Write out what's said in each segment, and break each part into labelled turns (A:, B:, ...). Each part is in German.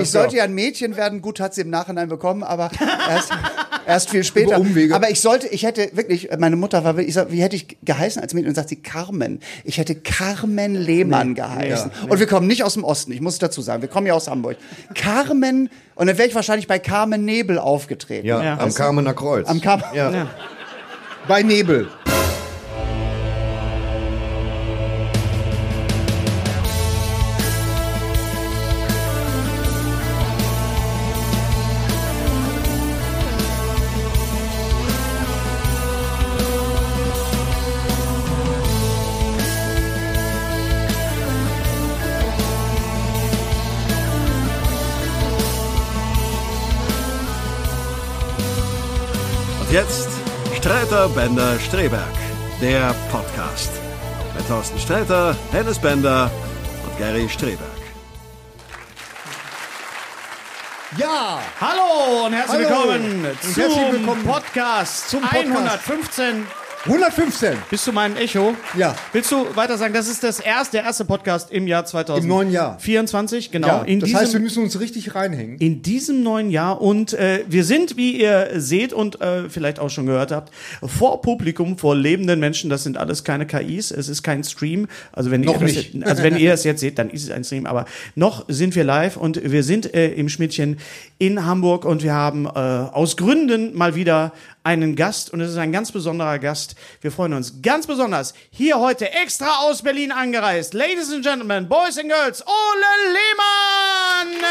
A: Ich sollte ja ein Mädchen werden, gut hat sie im Nachhinein bekommen, aber erst, erst viel später.
B: Über Umwege.
A: Aber ich sollte, ich hätte wirklich, meine Mutter war wirklich, ich sag, wie hätte ich geheißen als Mädchen? Und sagt sie Carmen. Ich hätte Carmen Lehmann geheißen. Und wir kommen nicht aus dem Osten, ich muss es dazu sagen, wir kommen ja aus Hamburg. Carmen, und dann wäre ich wahrscheinlich bei Carmen Nebel aufgetreten.
C: Ja,
D: Ja.
C: am Carmener Kreuz.
A: Am Carmen.
C: ja.
B: Bei Nebel.
D: Und jetzt Streiter Bender Streberg, der Podcast. Mit Thorsten Sträter, Hennes Bender und Gary Streberg.
B: Ja!
E: Hallo und herzlich
B: Hallo
E: willkommen
B: und
E: zum
B: herzlich willkommen
E: Podcast
B: zum Podcast.
E: 115.
B: 115.
E: Bist du mein Echo?
B: Ja.
E: Willst du weiter sagen, das ist das erste, der erste Podcast im Jahr 2024.
B: Im neuen Jahr.
E: 24, genau.
B: Ja,
E: in
B: das
E: diesem,
B: heißt, wir müssen uns richtig reinhängen.
E: in diesem neuen Jahr und äh, wir sind, wie ihr seht und äh, vielleicht auch schon gehört habt, vor Publikum, vor lebenden Menschen. Das sind alles keine KIs. Es ist kein Stream. Also wenn
B: Noch
E: ihr
B: nicht.
E: Das, also wenn ihr das jetzt seht, dann ist es ein Stream. Aber noch sind wir live und wir sind äh, im Schmidtchen in Hamburg und wir haben äh, aus Gründen mal wieder einen Gast und es ist ein ganz besonderer Gast. Wir freuen uns ganz besonders. Hier heute extra aus Berlin angereist. Ladies and Gentlemen, Boys and Girls, Ole Lehmann!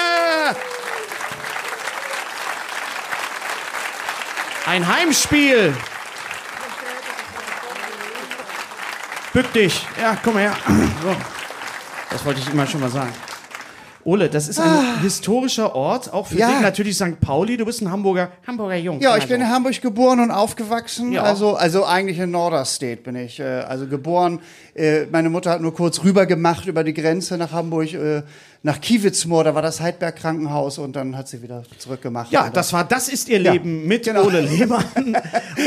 E: Ein Heimspiel. Bück dich. Ja, komm mal her. So. Das wollte ich immer schon mal sagen. Ole, das ist ein historischer Ort, auch für
A: Ja.
E: dich natürlich St. Pauli. Du bist ein Hamburger, Hamburger Jung.
A: Ja, ich bin in Hamburg geboren und aufgewachsen.
E: Ja.
A: Also, also eigentlich in Norderstedt bin ich. Äh, also geboren. Äh, meine Mutter hat nur kurz rüber gemacht über die Grenze nach Hamburg, äh, nach Kiewitzmoor. Da war das Heidberg Krankenhaus und dann hat sie wieder zurückgemacht.
E: Ja,
A: Und
E: das war, das ist ihr
A: Ja,
E: Leben mit
A: genau.
E: Ole Lehmann.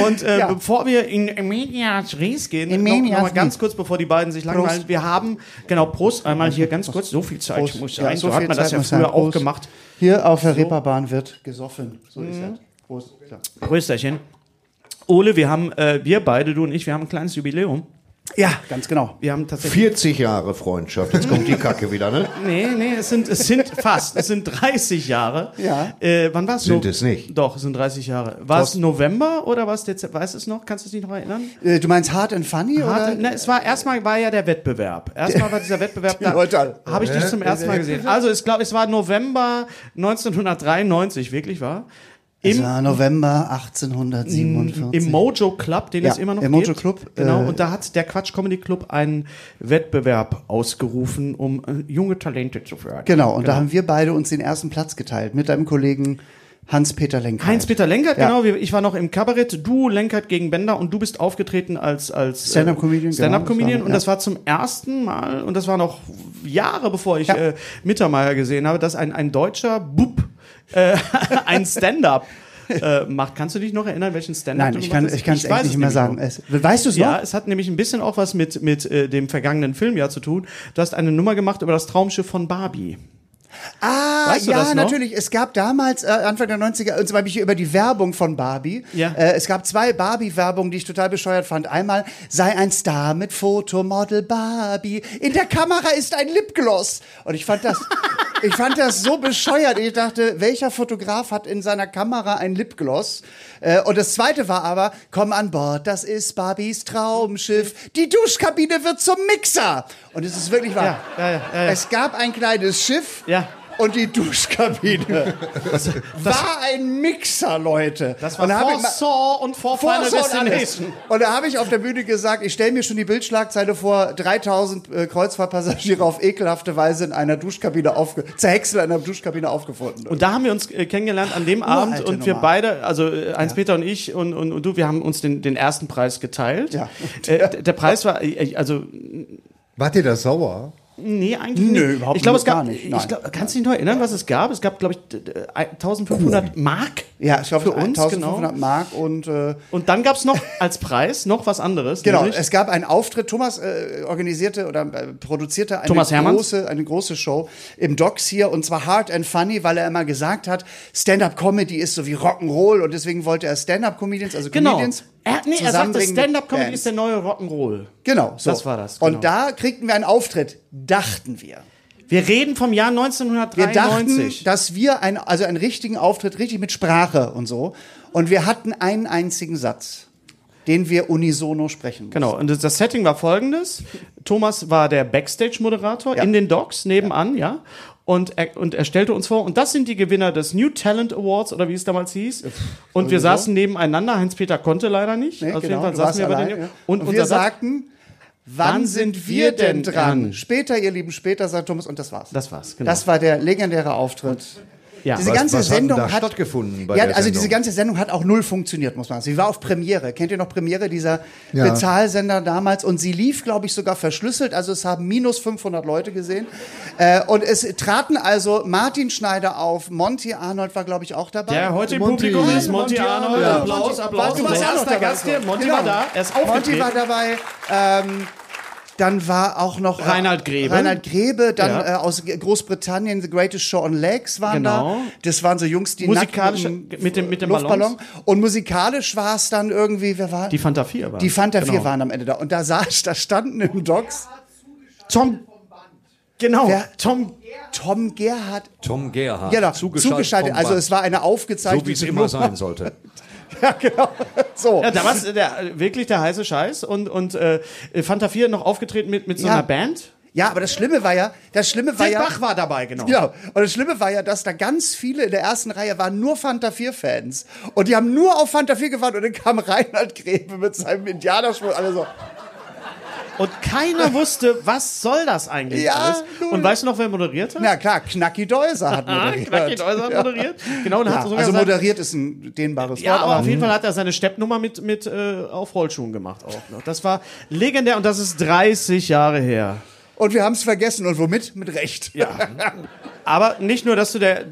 E: Und äh,
A: Ja.
E: bevor wir in Medias Res gehen,
A: In
E: noch, mal ganz kurz, bevor die beiden sich langweilen,
A: Prost.
E: wir haben, genau, Prost, einmal hier ganz kurz, so viel Zeit
A: Prost.
E: muss
A: Ja,
E: sein,
A: so
E: so, hat man das
A: Zeit
E: ja
A: muss
E: früher
A: sein.
E: auch
A: Prost.
E: gemacht.
A: Hier auf der Reeperbahn wird gesoffen. So ist das. Prost. Ja.
E: Prösterchen. Ole, wir haben, äh, wir beide, du und ich, wir haben ein kleines Jubiläum.
A: Ja, ganz genau.
E: Wir haben tatsächlich
C: 40 Jahre Freundschaft. Jetzt kommt die Kacke wieder, ne?
E: Nee, nee, es sind, es sind fast, es sind 30 Jahre.
A: Ja.
E: Äh, wann war es?
C: Sind es nicht.
E: Doch, es sind 30 Jahre. War es November oder war es Dezember? Weißt du es noch? Kannst du dich noch erinnern?
A: Äh, du meinst Hard and Funny?
E: Harte,
A: oder?
E: ne, es war erstmal war ja der Wettbewerb. Erstmal war dieser Wettbewerb da.
A: Leute.
E: Habe ich dich zum ersten Mal gesehen. Also ich glaube, es war November 1993, wirklich war. Im,
A: war November 1847.
E: Im Mojo Club, den
A: Ja,
E: es immer noch
A: im
E: gibt.
A: Mojo Club,
E: Genau.
A: äh,
E: und da hat der Quatsch Comedy Club einen Wettbewerb ausgerufen, um äh, junge Talente zu fördern.
A: Genau, und da haben wir beide uns den ersten Platz geteilt mit deinem Kollegen Hans-Peter Lenker.
E: Heinz-Peter Lenkert,
A: Ja.
E: genau. Ich war noch im Kabarett. Du, Lenkert gegen Bender und du bist aufgetreten als, als äh,
A: Stand-up-Comedian,
E: Stand-up-Comedian.
A: genau, das
E: und
A: ja.
E: das war zum ersten Mal, und das war noch Jahre bevor ich
A: Ja.
E: äh, Mittermeier gesehen habe, dass ein, ein deutscher Bub äh, ein Stand-up äh, macht. Kannst du dich noch erinnern, welchen Stand-up
A: Nein,
E: du
A: ich kann ich kann es
E: weiß
A: echt nicht mehr sagen. Es, weißt du es
E: Ja,
A: noch?
E: es hat nämlich ein bisschen auch was mit, mit äh, dem vergangenen Filmjahr zu tun. Du hast eine Nummer gemacht über das Traumschiff von Barbie.
A: Ah,
E: Weißt du
A: ja, natürlich. Es gab damals, äh, Anfang der 90er, und zwar habe ich hier über die Werbung von Barbie.
E: Ja.
A: Äh, es gab zwei Barbie-Werbungen, die ich total bescheuert fand. Einmal, sei ein Star mit Fotomodel Barbie. In der Kamera ist ein Lipgloss. Und ich fand das, ich fand das so bescheuert. Ich dachte, welcher Fotograf hat in seiner Kamera ein Lipgloss? Äh, und das zweite war aber, komm an Bord, das ist Barbies Traumschiff. Die Duschkabine wird zum Mixer. Und es ist wirklich wahr.
E: Ja, ja.
A: Es gab ein kleines Schiff.
E: Ja.
A: Und die Duschkabine war ein Mixer, Leute.
E: Das
A: und da
E: war Saw und vor,
A: vor
E: Final. Destination.
A: Und da habe ich auf der Bühne gesagt, ich stelle mir schon die Bildschlagzeile vor, 3000 äh, Kreuzfahrtpassagiere auf ekelhafte Weise in einer Duschkabine aufge zerhäckselt in einer Duschkabine aufgefunden.
E: Und da haben wir uns äh, kennengelernt an dem Abend
A: Uralte
E: und wir
A: Nummer.
E: beide, also äh, Heinz-Peter und ich und, und, und du, wir haben uns den, den ersten Preis geteilt.
A: Ja.
E: Äh, der Preis war, äh, also
B: Wart ihr da sauer?
E: Nee, eigentlich
A: Nö,
E: nicht.
A: überhaupt
E: ich glaube, es
A: gar
E: gab,
A: nicht.
E: ich
A: Nein.
E: glaub, kannst du dich noch erinnern, was es gab? Es gab, glaube ich, d- d- 1500 Mark.
A: ja, ich glaube,
E: für uns,
A: 1500
E: genau.
A: Mark und äh,
E: Und dann gab es noch als Preis noch was anderes.
A: Genau,
E: nämlich-
A: es gab einen Auftritt. Thomas äh, organisierte oder äh, produzierte eine große, eine große Show im Docks hier und zwar Hard and Funny, weil er immer gesagt hat, Stand-up-Comedy ist so wie Rock'n'Roll und deswegen wollte er Stand-up-Comedians, also
E: genau.
A: Comedians.
E: Er, nee, er
A: mit
E: Stand-Up-Comedy ist der neue Rock'n'Roll.
A: Genau, so.
E: Das war das, genau.
A: Und da kriegten wir einen Auftritt, dachten wir.
E: Wir reden vom Jahr
A: Wir
E: 1993.
A: dachten, dass wir ein, also einen richtigen Auftritt, richtig mit Sprache und so. Und wir hatten einen einzigen Satz, den wir unisono sprechen mussten.
E: Genau, und das- Setting war folgendes. Thomas war der Backstage-Moderator
A: Ja.
E: in den Docks nebenan, ja. Und er, und er stellte uns vor, und das sind die Gewinner des New Talent Awards, oder wie es damals hieß. Und wir saßen nebeneinander. Heinz-Peter konnte leider nicht.
A: Nee,
E: Auf
A: genau,
E: jeden Fall
A: du
E: saßen wir bei
A: allein,
E: den
A: ja.
E: Und,
A: Und, wir sagten, wann sind wir denn dran? Später, ihr Lieben, später, sagt Thomas, und das war's.
E: Das war's, genau.
A: Das war der legendäre Auftritt.
E: Ja.
A: Diese
C: Was-
A: ganze
C: was hat
A: Sendung
C: da
A: hat
C: stattgefunden bei
A: ja,
C: der
A: also
C: Sendung?
A: diese ganze Sendung hat auch null funktioniert, muss man sagen. Sie war auf Premiere. Kennt ihr noch Premiere, dieser
B: Ja.
A: Bezahlsender damals? Und sie lief, glaube ich, sogar verschlüsselt. Also es haben minus 500 Leute gesehen. Äh, und es traten also Martin Schneider auf, Monty Arnold war, glaube ich, auch dabei.
E: Der heute im
B: Monty.
E: Publikum ist Monty,
A: Monty
E: Arnold.
A: Ja.
E: Applaus,
A: Monty-
E: Applaus.
A: Du warst noch dabei.
E: Gast hier. Monty
A: Genau.
E: war da. Er ist
A: Monty war dabei. Ähm, dann war auch noch äh,
E: Reinhard Grebe.
A: Reinhard Grebe, dann
E: Ja.
A: äh, aus Großbritannien The Greatest Show on Legs waren
E: Genau.
A: da. Das waren so Jungs, die
E: Musikalisch
A: nackt
E: mit dem- mit dem
A: Luftballon.
E: Ballons.
A: Und musikalisch war es dann irgendwie, wer war?
E: Die Fanta 4 war.
A: Die Fanta 4
E: Genau.
A: waren am Ende da. Und da saß, da standen im Docks
E: Tom. Genau.
A: Wer-
E: Tom.
A: Tom Gerhardt.
F: Tom Gerhardt.
A: Genau,
F: zugeschaltet.
A: zugeschaltet. Also es war eine aufgezeichnete
F: so wie es immer sein sollte.
A: Ja, genau. So.
E: Ja, da war der, wirklich der heiße Scheiß. Und, und äh, Fanta 4 noch aufgetreten mit, mit so
A: Ja.
E: einer Band.
A: Ja, aber das Schlimme war ja, das Schlimme war
E: Sid
A: ja.
E: Bach war dabei, genau.
A: Genau. Und das Schlimme war ja, dass da ganz viele in der ersten Reihe waren nur Fanta 4-Fans. Und die haben nur auf Fanta 4 gewartet und dann kam Reinhard Grebe mit seinem Indianerschwur. Alle so,
E: Und keiner wusste, was soll das eigentlich
A: Ja,
E: alles. Und weißt du noch, wer moderiert hat?
A: na klar, Knacki Deuser hat
E: Ah,
A: moderiert.
E: Knacki Deuser hat moderiert. Genau, und
A: Ja,
E: hat sogar
A: also moderiert ist ein dehnbares
E: Ja,
A: Wort.
E: aber auf jeden Fall hat er seine Steppnummer mit, mit äh, auf Rollschuhen gemacht auch noch. Das war legendär und das ist 30 Jahre her.
A: Und wir haben es vergessen. Und womit? Mit Recht.
E: Ja. Aber nicht nur, dass du der,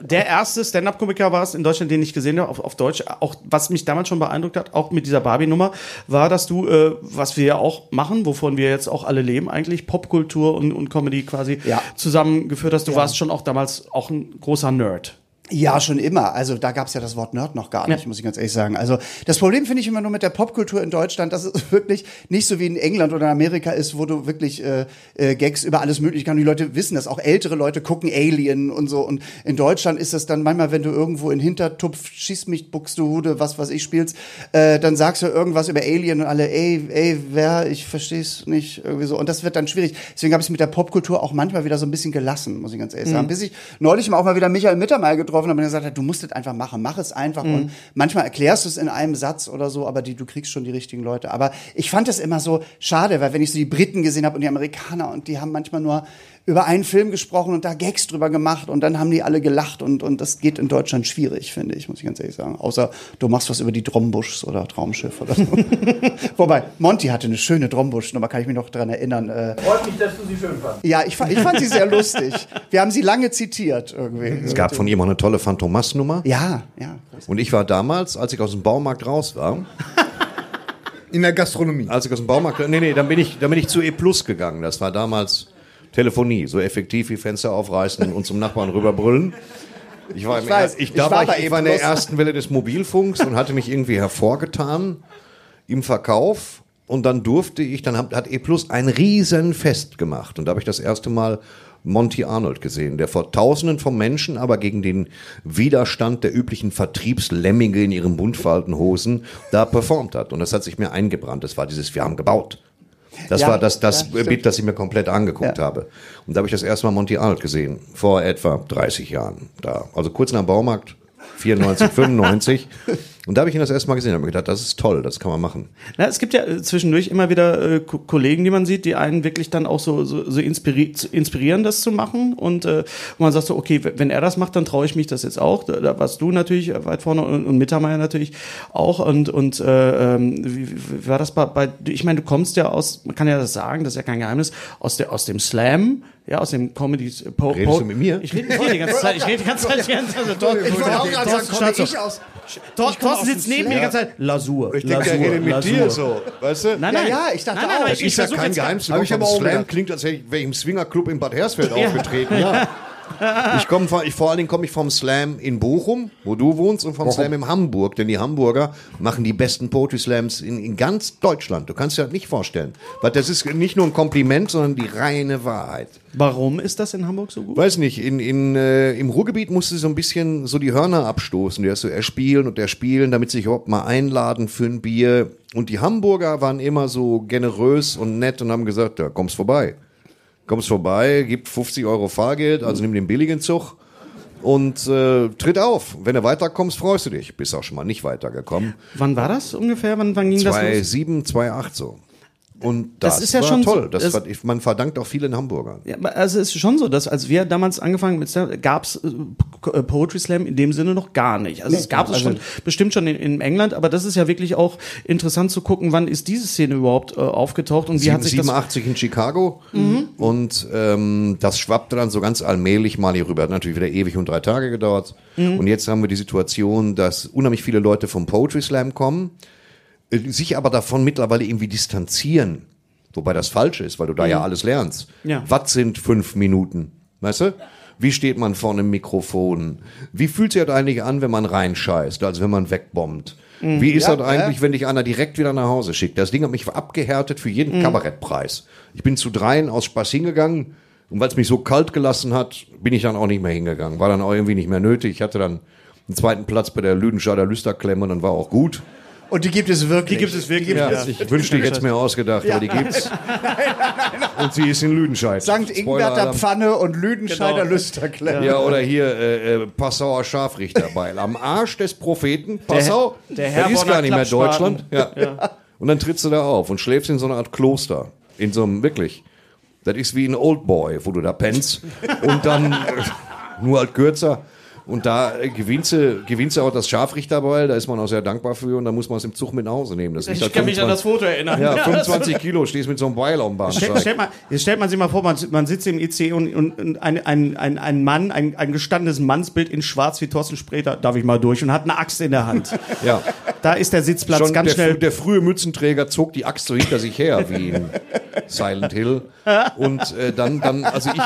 E: der- erste Stand-Up-Komiker warst in Deutschland, den ich gesehen habe, auf, auf Deutsch. Auch was mich damals schon beeindruckt hat, auch mit dieser Barbie-Nummer, war, dass du, äh, was wir ja auch machen, wovon wir jetzt auch alle leben, eigentlich Popkultur und, und Comedy quasi
A: Ja.
E: zusammengeführt hast. Du warst schon auch damals auch ein großer Nerd.
A: Ja, schon immer. Also da gab's ja das Wort Nerd noch gar nicht,
E: Ja.
A: muss ich ganz ehrlich sagen. Also das Problem finde ich immer nur mit der Popkultur in Deutschland, dass es wirklich nicht so wie in England oder in Amerika ist, wo du wirklich äh, äh, Gags über alles Mögliche kannst. Die Leute wissen das, auch ältere Leute gucken Alien und so. Und in Deutschland ist das dann manchmal, wenn du irgendwo in Hintertupf, schieß mich, Buxtehude, was was ich spielst, äh, dann sagst du irgendwas über Alien und alle, ey, ey, wer, ich versteh's nicht, irgendwie so. Und das wird dann schwierig. Deswegen habe ich mit der Popkultur auch manchmal wieder so ein bisschen gelassen, muss ich ganz ehrlich sagen. Bis ich neulich mal auch mal wieder Michael Mittermeier getroffen habe und er gesagt hat, du musst es einfach machen, mach es einfach. Und manchmal erklärst du es in einem Satz oder so, aber die, du kriegst schon die richtigen Leute. Aber ich fand es immer so schade, weil wenn ich so die Briten gesehen habe und die Amerikaner und die haben manchmal nur über einen Film gesprochen und da Gags drüber gemacht und dann haben die alle gelacht und, und das geht in Deutschland schwierig, finde ich, muss ich ganz ehrlich sagen. Außer du machst was über die Drombuschs oder Traumschiff oder so. Wobei, Monty hatte eine schöne Drombusch-Nummer, kann ich mich noch dran erinnern. Äh,
B: Freut mich, dass du sie schön fandest.
A: ja, ich, ich fand sie sehr lustig. Wir haben sie lange zitiert irgendwie.
C: Es gab von ihm auch eine tolle Phantomas-Nummer.
A: Ja, ja.
C: Und ich war damals, als ich aus dem Baumarkt raus war,
B: In der Gastronomie.
C: als ich aus dem Baumarkt, nee, nee, dann bin ich, dann bin ich zu E Plus gegangen. Das war damals Telefonie, so effektiv wie Fenster aufreißen und zum Nachbarn rüberbrüllen. Ich war, im
A: weiß,
C: er- ich,
A: ich
C: da
A: war
C: war ich, ich war in der ersten Welle des Mobilfunks und hatte mich irgendwie hervorgetan im Verkauf. Und dann durfte ich, dann hat, hat E Plus ein Riesenfest gemacht. Und da habe ich das erste Mal Monty Arnold gesehen, der vor Tausenden von Menschen, aber gegen den Widerstand der üblichen Vertriebslemminge in ihren buntfalten Hosen da performt hat. Und das hat sich mir eingebrannt. Das war dieses, wir haben gebaut. Das
A: Ja,
C: war das, das
A: ja.
C: Bild, das ich mir komplett angeguckt
A: Ja.
C: habe. Und da habe ich das erste Mal Monty Arnold gesehen, vor etwa 30 Jahren. Da, also kurz nach dem Baumarkt, 94, 95. Und da habe ich ihn das erste Mal gesehen und habe gedacht, das ist toll, das kann man machen.
E: Na, es gibt ja äh, zwischendurch immer wieder äh, Ko- Kollegen, die man sieht, die einen wirklich dann auch so, so, so inspiri inspirieren, das zu machen. Und äh, man sagt so, okay, wenn er das macht, dann traue ich mich das jetzt auch. Da, da warst du natürlich weit vorne und, und Mittermeier natürlich auch. Und, und äh, ähm, wie, wie war das bei, bei ich meine, du kommst ja aus, man kann ja das sagen, das ist ja kein Geheimnis, aus, der, aus dem Slam, ja, aus dem Comedy. Po,
C: Redest du mit mir?
E: Ich rede mit dir die ganze Zeit. Ich rede die ganze Zeit. Die ganze Zeit. Tor-
A: Ich wollte auch gerade sagen,
E: Thorsten
A: komme ich aus. Ich komme
E: Thorsten sitzt neben mir die ganze Zeit. Lasur.
C: Ich denke, er redet mit dir so, weißt du?
E: Nein, nein.
A: ja, ich dachte
E: nein, nein,
A: auch.
E: aber
C: Das
E: ich,
C: ist
E: ich
C: ja
E: versuche
C: kein Geheimnis.
B: Hab ich aber auch
C: Slam klingt, als ich, wäre ich im Swingerclub in Bad Hersfeld aufgetreten. Ja. Ich komme vor, ich, vor allen Dingen komme ich vom Slam in Bochum, wo du wohnst, und vom Slam in Hamburg, denn die Hamburger machen die besten Poetry Slams in, in ganz Deutschland. Du kannst dir das nicht vorstellen. Weil das ist nicht nur ein Kompliment, sondern die reine Wahrheit.
E: Warum ist das in Hamburg so gut?
C: Weiß nicht, in, in, äh, im Ruhrgebiet musste so ein bisschen so die Hörner abstoßen. Der so erspielen und erspielen, damit sie sich überhaupt mal einladen für ein Bier. Und die Hamburger waren immer so generös und nett und haben gesagt, ja, kommst vorbei. Kommst vorbei, gib 50 Euro Fahrgeld, also nimm den billigen Zug und äh, tritt auf. Wenn du weiterkommst, freust du dich. Bist auch schon mal nicht weitergekommen.
E: Wann war das ungefähr? Wann, wann ging das los?
C: 2,7, 2,8 so. Und das,
E: Das ist ja
C: war
E: schon
C: toll. Das
E: das-
C: war, man verdankt auch vielen Hamburgern.
E: Ja, also es ist schon so, dass als wir damals angefangen mit Slam, gab es äh, Poetry Slam in dem Sinne noch gar nicht. Also es gab es schon bestimmt schon in, in England, aber das ist ja wirklich auch interessant zu gucken, wann ist diese Szene überhaupt äh, aufgetaucht und wie hat sich das
C: 87 in Chicago und ähm, das schwappte dann so ganz allmählich mal hier rüber. Hat natürlich wieder ewig und drei Tage gedauert. Und jetzt haben wir die Situation, dass unheimlich viele Leute vom Poetry Slam kommen, äh, sich aber davon mittlerweile irgendwie distanzieren. Wobei das falsch ist, weil du da ja alles lernst.
E: Ja.
C: Was sind fünf Minuten? Weißt du? Wie steht man vor einem Mikrofon? Wie fühlt sich das eigentlich an, wenn man reinscheißt, also wenn man wegbombt? Wie ist
A: Ja,
C: das eigentlich, wenn dich einer direkt wieder nach Hause schickt? Das Ding hat mich abgehärtet für jeden Kabarettpreis. Ich bin zu dreien aus Spaß hingegangen und weil es mich so kalt gelassen hat, bin ich dann auch nicht mehr hingegangen. War dann auch irgendwie nicht mehr nötig. Ich hatte dann einen zweiten Platz bei der Lüdenscheider Lüsterklemme und dann war auch gut.
A: Und die gibt es wirklich.
E: Die gibt es wirklich.
C: Ja,
E: ja.
C: Ich wünschte, ich hätte es mir ausgedacht, aber die gibt's. Und sie ist in Lüdenscheid.
A: St. Ingberter
C: Alarm.
A: Pfanne und Lüdenscheider
E: Genau.
A: Lüsterklemm.
C: Ja, oder hier äh, äh, Passauer Scharfrichterbeil. Am Arsch des Propheten. Passau,
E: der
C: das ist gar nicht mehr. Deutschland. Ja. Und dann trittst du da auf und schläfst in so einer Art Kloster. In so einem, wirklich. Das ist wie ein Old Boy, wo du da pennst. Und dann äh, nur halt kürzer. Und da äh, gewinnst du, gewinnst du auch das Scharfrichterbeil, da ist man auch sehr dankbar für und dann muss man es im Zug mit nach Hause nehmen. Das
E: Ich kann mich an das
C: 25
E: Foto erinnern.
C: Ja, 25 Kilo, stehst mit so einem Beil am
E: Stell,
C: Bahnsteig.
E: stellt, mal, jetzt stellt man sich mal vor, man, man sitzt im IC und, und, und ein, ein, ein, ein Mann, ein, ein gestandenes Mannsbild in schwarz wie Thorsten Sträter, darf ich mal durch, und hat eine Axt in der Hand.
C: Ja.
E: Da ist der Sitzplatz
C: Schon
E: ganz
C: der,
E: schnell.
C: der frühe Mützenträger zog die Axt so hinter sich her, wie in Silent Hill. Und äh, dann, dann, also ich,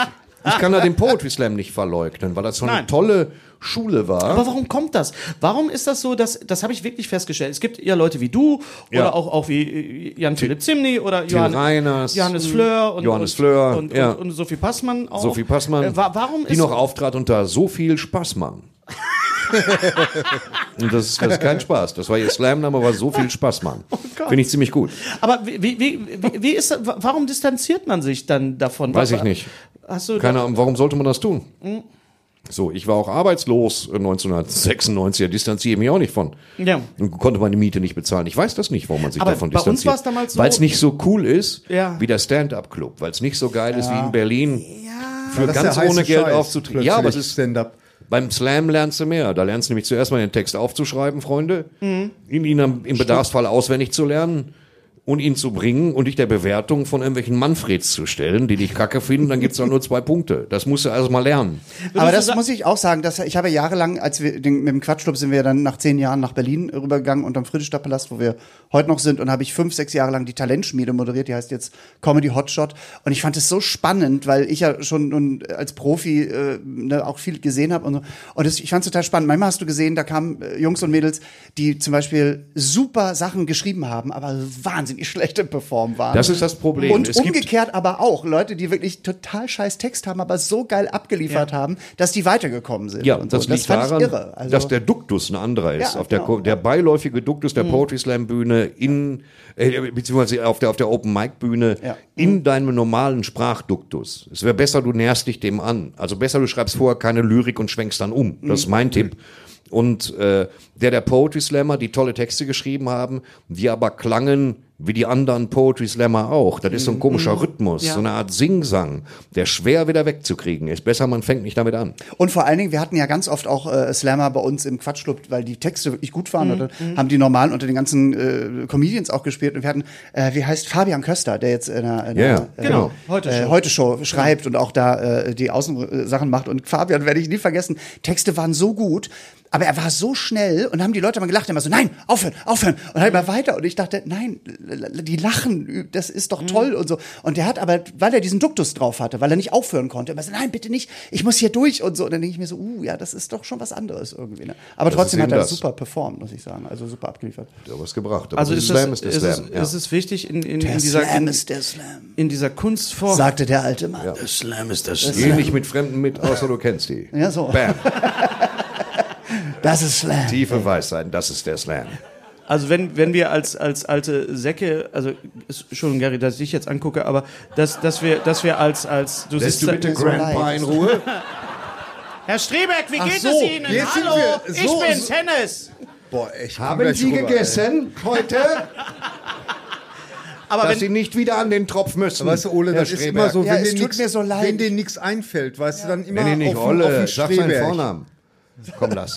C: ich kann da den Poetry Slam nicht verleugnen, weil das so eine
E: Nein.
C: tolle Schule war.
E: Aber warum kommt das? Warum ist das so, dass, das habe ich wirklich festgestellt. Es gibt ja Leute wie du
C: Ja.
E: oder auch, auch wie Jan-Philipp Zimny oder Johann,
C: Reiners,
E: Johannes Fleur und,
C: Johannes
E: und,
C: Fleur,
E: und,
C: ja.
E: und, und Sophie Passmann auch.
C: Sophie Passmann,
E: Äh, wa warum
C: die noch auftrat unter so viel Spaßmann. Und das ist, das ist kein Spaß. Das war ihr Slam-Name, war so viel Spaßmann.
E: Oh
C: Finde ich ziemlich gut.
E: Aber wie, wie, wie, wie- ist das, wa- warum distanziert man sich dann davon?
C: Weiß ich nicht.
E: Hast du
C: Keine Ahnung, warum sollte man das tun? So, ich war auch arbeitslos äh, 1996, da distanziere ich mich auch nicht von.
E: Ja.
C: Und konnte meine Miete nicht bezahlen. Ich weiß das nicht, warum man sich
E: Aber
C: davon
E: bei uns
C: distanziert.
E: war es damals so-
C: Weil es nicht so cool ist
E: Ja.
C: wie der Stand-Up-Club. Weil es nicht so geil ist wie in Berlin.
E: Ja,
C: für ganz
B: heiße
C: ohne Geld
B: Scheiß
C: aufzutreten. Ja, aber es ist
B: Stand-up.
C: beim Slam lernst du mehr. Da lernst du nämlich zuerst mal den Text aufzuschreiben, Freunde,
B: Mhm.
C: ihn, ihn im Bedarfsfall auswendig zu lernen und ihn zu bringen und dich der Bewertung von irgendwelchen Manfreds zu stellen, die dich kacke finden, dann gibt's da nur zwei Punkte. Das musst du also mal lernen.
A: Aber das muss ich auch sagen, dass ich habe jahrelang, als wir den, mit dem Quatschclub sind wir dann nach zehn Jahren nach Berlin rübergegangen unterm Friedrichstadtpalast, wo wir heute noch sind und habe ich fünf, sechs Jahre lang die Talentschmiede moderiert, die heißt jetzt Comedy Hotshot und ich fand es so spannend, weil ich ja schon nun als Profi äh, ne, auch viel gesehen habe und so und das, ich fand es total spannend. Manchmal hast du gesehen, da kamen äh, Jungs und Mädels, die zum Beispiel super Sachen geschrieben haben, aber wahnsinnig schlechte performen waren.
C: Das ist das Problem.
A: Und
C: Es gibt-
A: umgekehrt aber auch Leute, die wirklich total scheiß Text haben, aber so geil abgeliefert haben, dass die weitergekommen sind.
C: Ja,
A: und so.
C: das liegt
A: fand
C: daran,
A: ich irre. Also,
C: dass der Duktus ein anderer ist.
A: Ja,
C: auf der,
A: genau,
C: der beiläufige Duktus der Poetry Slam Bühne in, äh, beziehungsweise auf der, auf der Open Mic Bühne
A: Ja.
C: in deinem normalen Sprachduktus. Es wäre besser, du näherst dich dem an. Also besser, du schreibst vorher keine Lyrik und schwenkst dann um. Das ist
A: Mhm.
C: mein Tipp. Und äh, der der Poetry Slammer, die tolle Texte geschrieben haben, die aber klangen wie die anderen Poetry Slammer auch. Das ist so ein komischer Rhythmus, so eine Art Singsang, der schwer wieder wegzukriegen ist. Besser, man fängt nicht damit an.
A: und vor allen Dingen, wir hatten ja ganz oft auch äh, Slammer bei uns im Quatschclub, weil die Texte wirklich gut
C: Mhm,
A: waren. Und dann haben die normalen unter den ganzen äh, Comedians auch gespielt. Und wir hatten, äh, wie heißt Fabian Köster, der jetzt in der, in
C: Ja,
A: der
C: ja, genau.
E: Heute
A: äh,
E: Show.
A: heute Show schreibt und auch da äh, die Außensachen macht. Und Fabian werde ich nie vergessen. Texte waren so gut, aber er war so schnell und haben die Leute mal gelacht, immer so, nein, aufhören, aufhören und halt mal weiter. Und ich dachte, nein, die lachen, das ist
E: Mhm.
A: doch toll und so. Und der hat aber, weil er diesen Duktus drauf hatte, weil er nicht aufhören konnte, immer so, nein, bitte nicht, ich muss hier durch und so. Und dann denke ich mir so, uh, ja, das ist doch schon was anderes irgendwie. Ne? Aber trotzdem
C: ist
A: hat er das
C: das.
A: super performt, muss ich sagen. Also super abgeliefert.
C: Ja, was gebracht. Aber
E: Also
C: der
E: ist
C: Slam
E: es,
C: ist der
E: ist, es,
C: Slam. ja.
E: ist es wichtig in, in,
A: Der
E: in dieser
A: Slam ist der Slam,
E: in dieser Kunstform.
A: sagte der alte Mann.
G: Der Slam ist das
C: Geh nicht mit Fremden mit, außer du kennst die.
A: Ja, so.
C: Bam.
A: Das ist Slam.
C: Tiefe Weisheit, das ist der Slam.
E: Also wenn, wenn wir als, als alte Säcke, also ist schon Gary, dass ich dich jetzt angucke, aber dass, dass wir, dass wir als, als du
C: Lässt
E: sitzt
C: du bitte
A: so
C: Grandpa in Ruhe?
E: Herr Strebeck, wie geht
B: so,
E: es Ihnen? Hallo,
B: wir
E: ich
B: so-
E: bin's,
B: so-
E: Hennes.
B: Boah, ich
C: Haben Sie
B: rüber,
C: gegessen heute?
E: Aber
C: Dass
E: wenn,
C: Sie nicht wieder an den Tropf müssen.
B: Weißt du, Ole,
C: Herr
B: das ist immer so,
A: Ja,
B: wenn
A: es
B: dir
A: tut
B: nix-
A: mir so leid.
B: wenn dir nichts einfällt, weißt du, dann immer
C: Nee, nee, nicht
B: auf, den- auf
C: Olle.
B: den
C: Sag seinen. Vornamen. Komm, lass.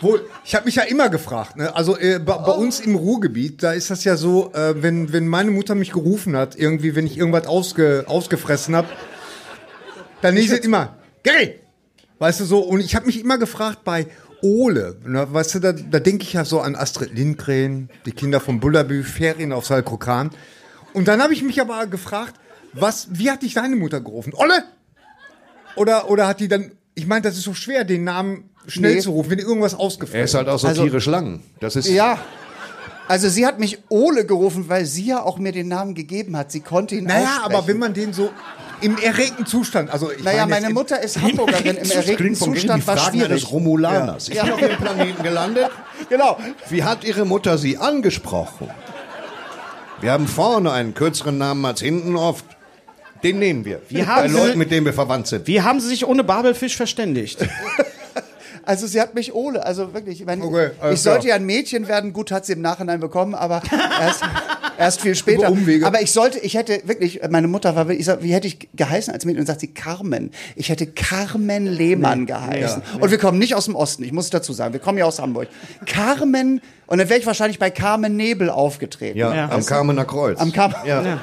B: Wohl, ich habe mich ja immer gefragt, ne? also äh, bei, bei uns im Ruhrgebiet, da ist das ja so, äh, wenn, wenn meine Mutter mich gerufen hat, irgendwie, wenn ich irgendwas ausge, ausgefressen habe, dann hieß es immer, Gary! Weißt du so, und ich habe mich immer gefragt bei Ole, ne, weißt du, da, da denke ich ja so an Astrid Lindgren, die Kinder von Bullabü, Ferien auf Salkrokan. Und dann habe ich mich aber gefragt, was, wie hat dich deine Mutter gerufen? Olle? Oder, oder hat die dann, ich meine, das ist so schwer, den Namen schnell
A: Nee.
B: zu rufen, wenn irgendwas
C: Er
B: ausgefallen
C: ist halt auch so
A: Also-
C: tierisch lang. Das ist.
A: Ja. Also sie hat mich Ole gerufen, weil sie ja auch mir den Namen gegeben hat. Sie konnte ihn
B: Naja,
A: aussprechen.
B: aber wenn man den so im erregten Zustand, also ich
A: Naja,
B: meine jetzt
A: meine
B: im-
A: Mutter ist Hamburgerin. Im erregten Zustand war schwierig.
C: Romulaners. Ich
A: Ja.
C: bin auf dem Planeten gelandet.
A: Genau.
C: Wie hat Ihre Mutter Sie angesprochen? Wir haben vorne einen kürzeren Namen als hinten oft. Den nehmen wir.
E: Wir
C: Bei
E: haben Sie-
C: Leuten, mit denen wir verwandt sind.
E: wie haben Sie sich ohne Babelfisch verständigt?
A: Also sie hat mich Ole, also wirklich. Ich, meine,
B: Okay, alles
A: ich sollte ja ein Mädchen werden. Gut, hat sie im Nachhinein bekommen, aber erst, erst viel später. Aber ich sollte, ich hätte wirklich, meine Mutter war wirklich, wie hätte ich geheißen als Mädchen? Und sagt sie Carmen. Ich hätte Carmen Lehmann geheißen. Und wir kommen nicht aus dem Osten, ich muss dazu sagen, wir kommen ja aus Hamburg. Carmen, und dann wäre ich wahrscheinlich bei Carmen Nebel aufgetreten.
C: Ja,
E: Ja.
C: am Kamener Kreuz.
A: Am Carmen.
C: ja.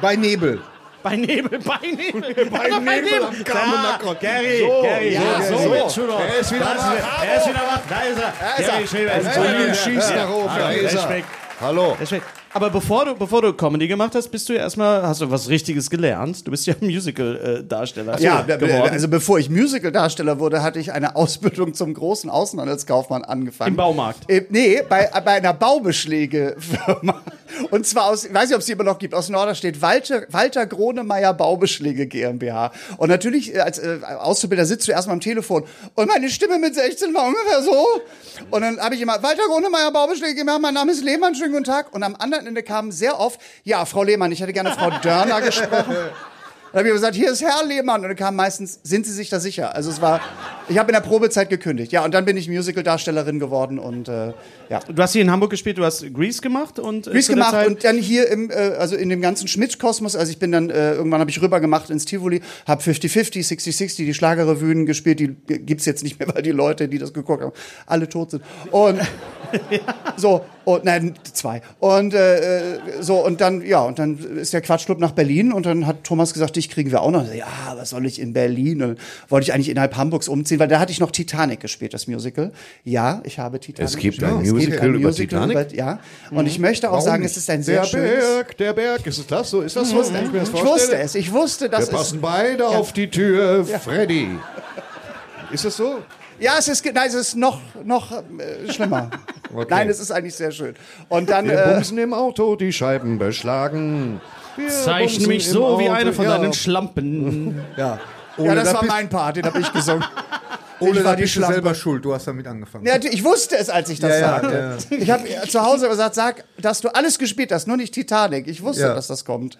B: Bei Nebel.
E: Bei Nebel, bei Nebel.
C: Bei Nebel am Kamener Kreuz.
E: Gary,
C: So,
E: Gary, ja,
C: so,
E: so,
C: so. Er ist wieder wach.
E: Er ist wieder wach, da ist er. Gary Schreber ist
C: Berlin schießt nach oben. Da ist er.
E: Respekt.
C: Hallo.
E: Respekt. Aber bevor du, bevor du Comedy gemacht hast, bist du ja erstmal, hast du was Richtiges gelernt. Du bist ja Musical-Darsteller
A: Ja,
E: geworden.
A: also bevor ich Musical-Darsteller wurde, hatte ich eine Ausbildung zum großen Außenhandelskaufmann angefangen.
E: Im Baumarkt?
A: Äh, nee, bei, bei einer Baubeschläge-Firma. Und zwar aus, ich weiß nicht, ob es die immer noch gibt, aus Norderstedt, Walter, Walter Gronemeyer Baubeschläge GmbH. Und natürlich, äh, als äh, Auszubildender sitzt du erstmal am Telefon und meine Stimme mit 16 war ungefähr so. Und dann habe ich immer, Walter Gronemeyer Baubeschläge GmbH, mein Name ist Lehmann, schönen guten Tag. Und am anderen Ende kam sehr oft, ja, Frau Lehmann, ich hätte gerne Frau Dörner gesprochen. Dann habe ich gesagt, hier ist Herr Lehmann. Und dann kam meistens, sind Sie sich da sicher? Also es war, ich habe in der Probezeit gekündigt. Ja, und dann bin ich Musical-Darstellerin geworden und äh, ja.
E: Du hast hier in Hamburg gespielt, du hast Grease gemacht und äh,
A: Grease gemacht
E: Zeit-
A: und dann hier im, äh, also in dem ganzen Schmidt-Kosmos, also ich bin dann, äh, irgendwann habe ich rüber gemacht ins Tivoli, habe 50-50, 60-60, die Schlagerrevuen gespielt, die g- gibt's jetzt nicht mehr, weil die Leute, die das geguckt haben, alle tot sind. Und so, und nein, zwei. Und äh, äh, so, und dann, ja, und dann ist der Quatschclub nach Berlin und dann hat Thomas gesagt, dich kriegen wir auch noch. Ja, was soll ich in Berlin? Und wollte ich eigentlich innerhalb Hamburgs umziehen, weil da hatte ich noch Titanic gespielt, das Musical. Ja, ich habe Titanic
C: Es gibt
A: gespielt.
C: ein
A: Es gibt
C: Musical über Titanic?
A: über- ja, und ich möchte auch sagen, es ist ein sehr
C: Der
A: schönes.
C: Berg, der Berg, ist es das so? Ist das so? Wenn ich mir das
A: Ich wusste es, ich wusste,
C: Wir
A: dass es.
C: passen beide auf die Tür, Freddy. Ist das so?
A: Ja, es ist, nein, es ist noch, noch äh, schlimmer.
C: Okay.
A: Nein, es ist eigentlich sehr schön. Und dann,
C: Wir
A: äh,
C: bumsen im Auto, die Scheiben beschlagen. Wir
E: Zeichne mich so wie
C: Auto,
E: eine von
C: ja.
E: deinen Schlampen.
B: Ja.
A: Ja, das
B: da
A: war mein Part, den habe ich gesungen.
B: Ole,
A: ich
B: da
A: war die
B: bist du
A: Schlampe.
B: selber schuld. Du hast damit angefangen.
A: Ja, ich wusste es, als ich das
B: Ja, ja,
A: sagte. Ich habe zu Hause gesagt, sag, dass du alles gespielt hast, nur nicht Titanic. Ich wusste,
B: Ja.
A: dass das kommt.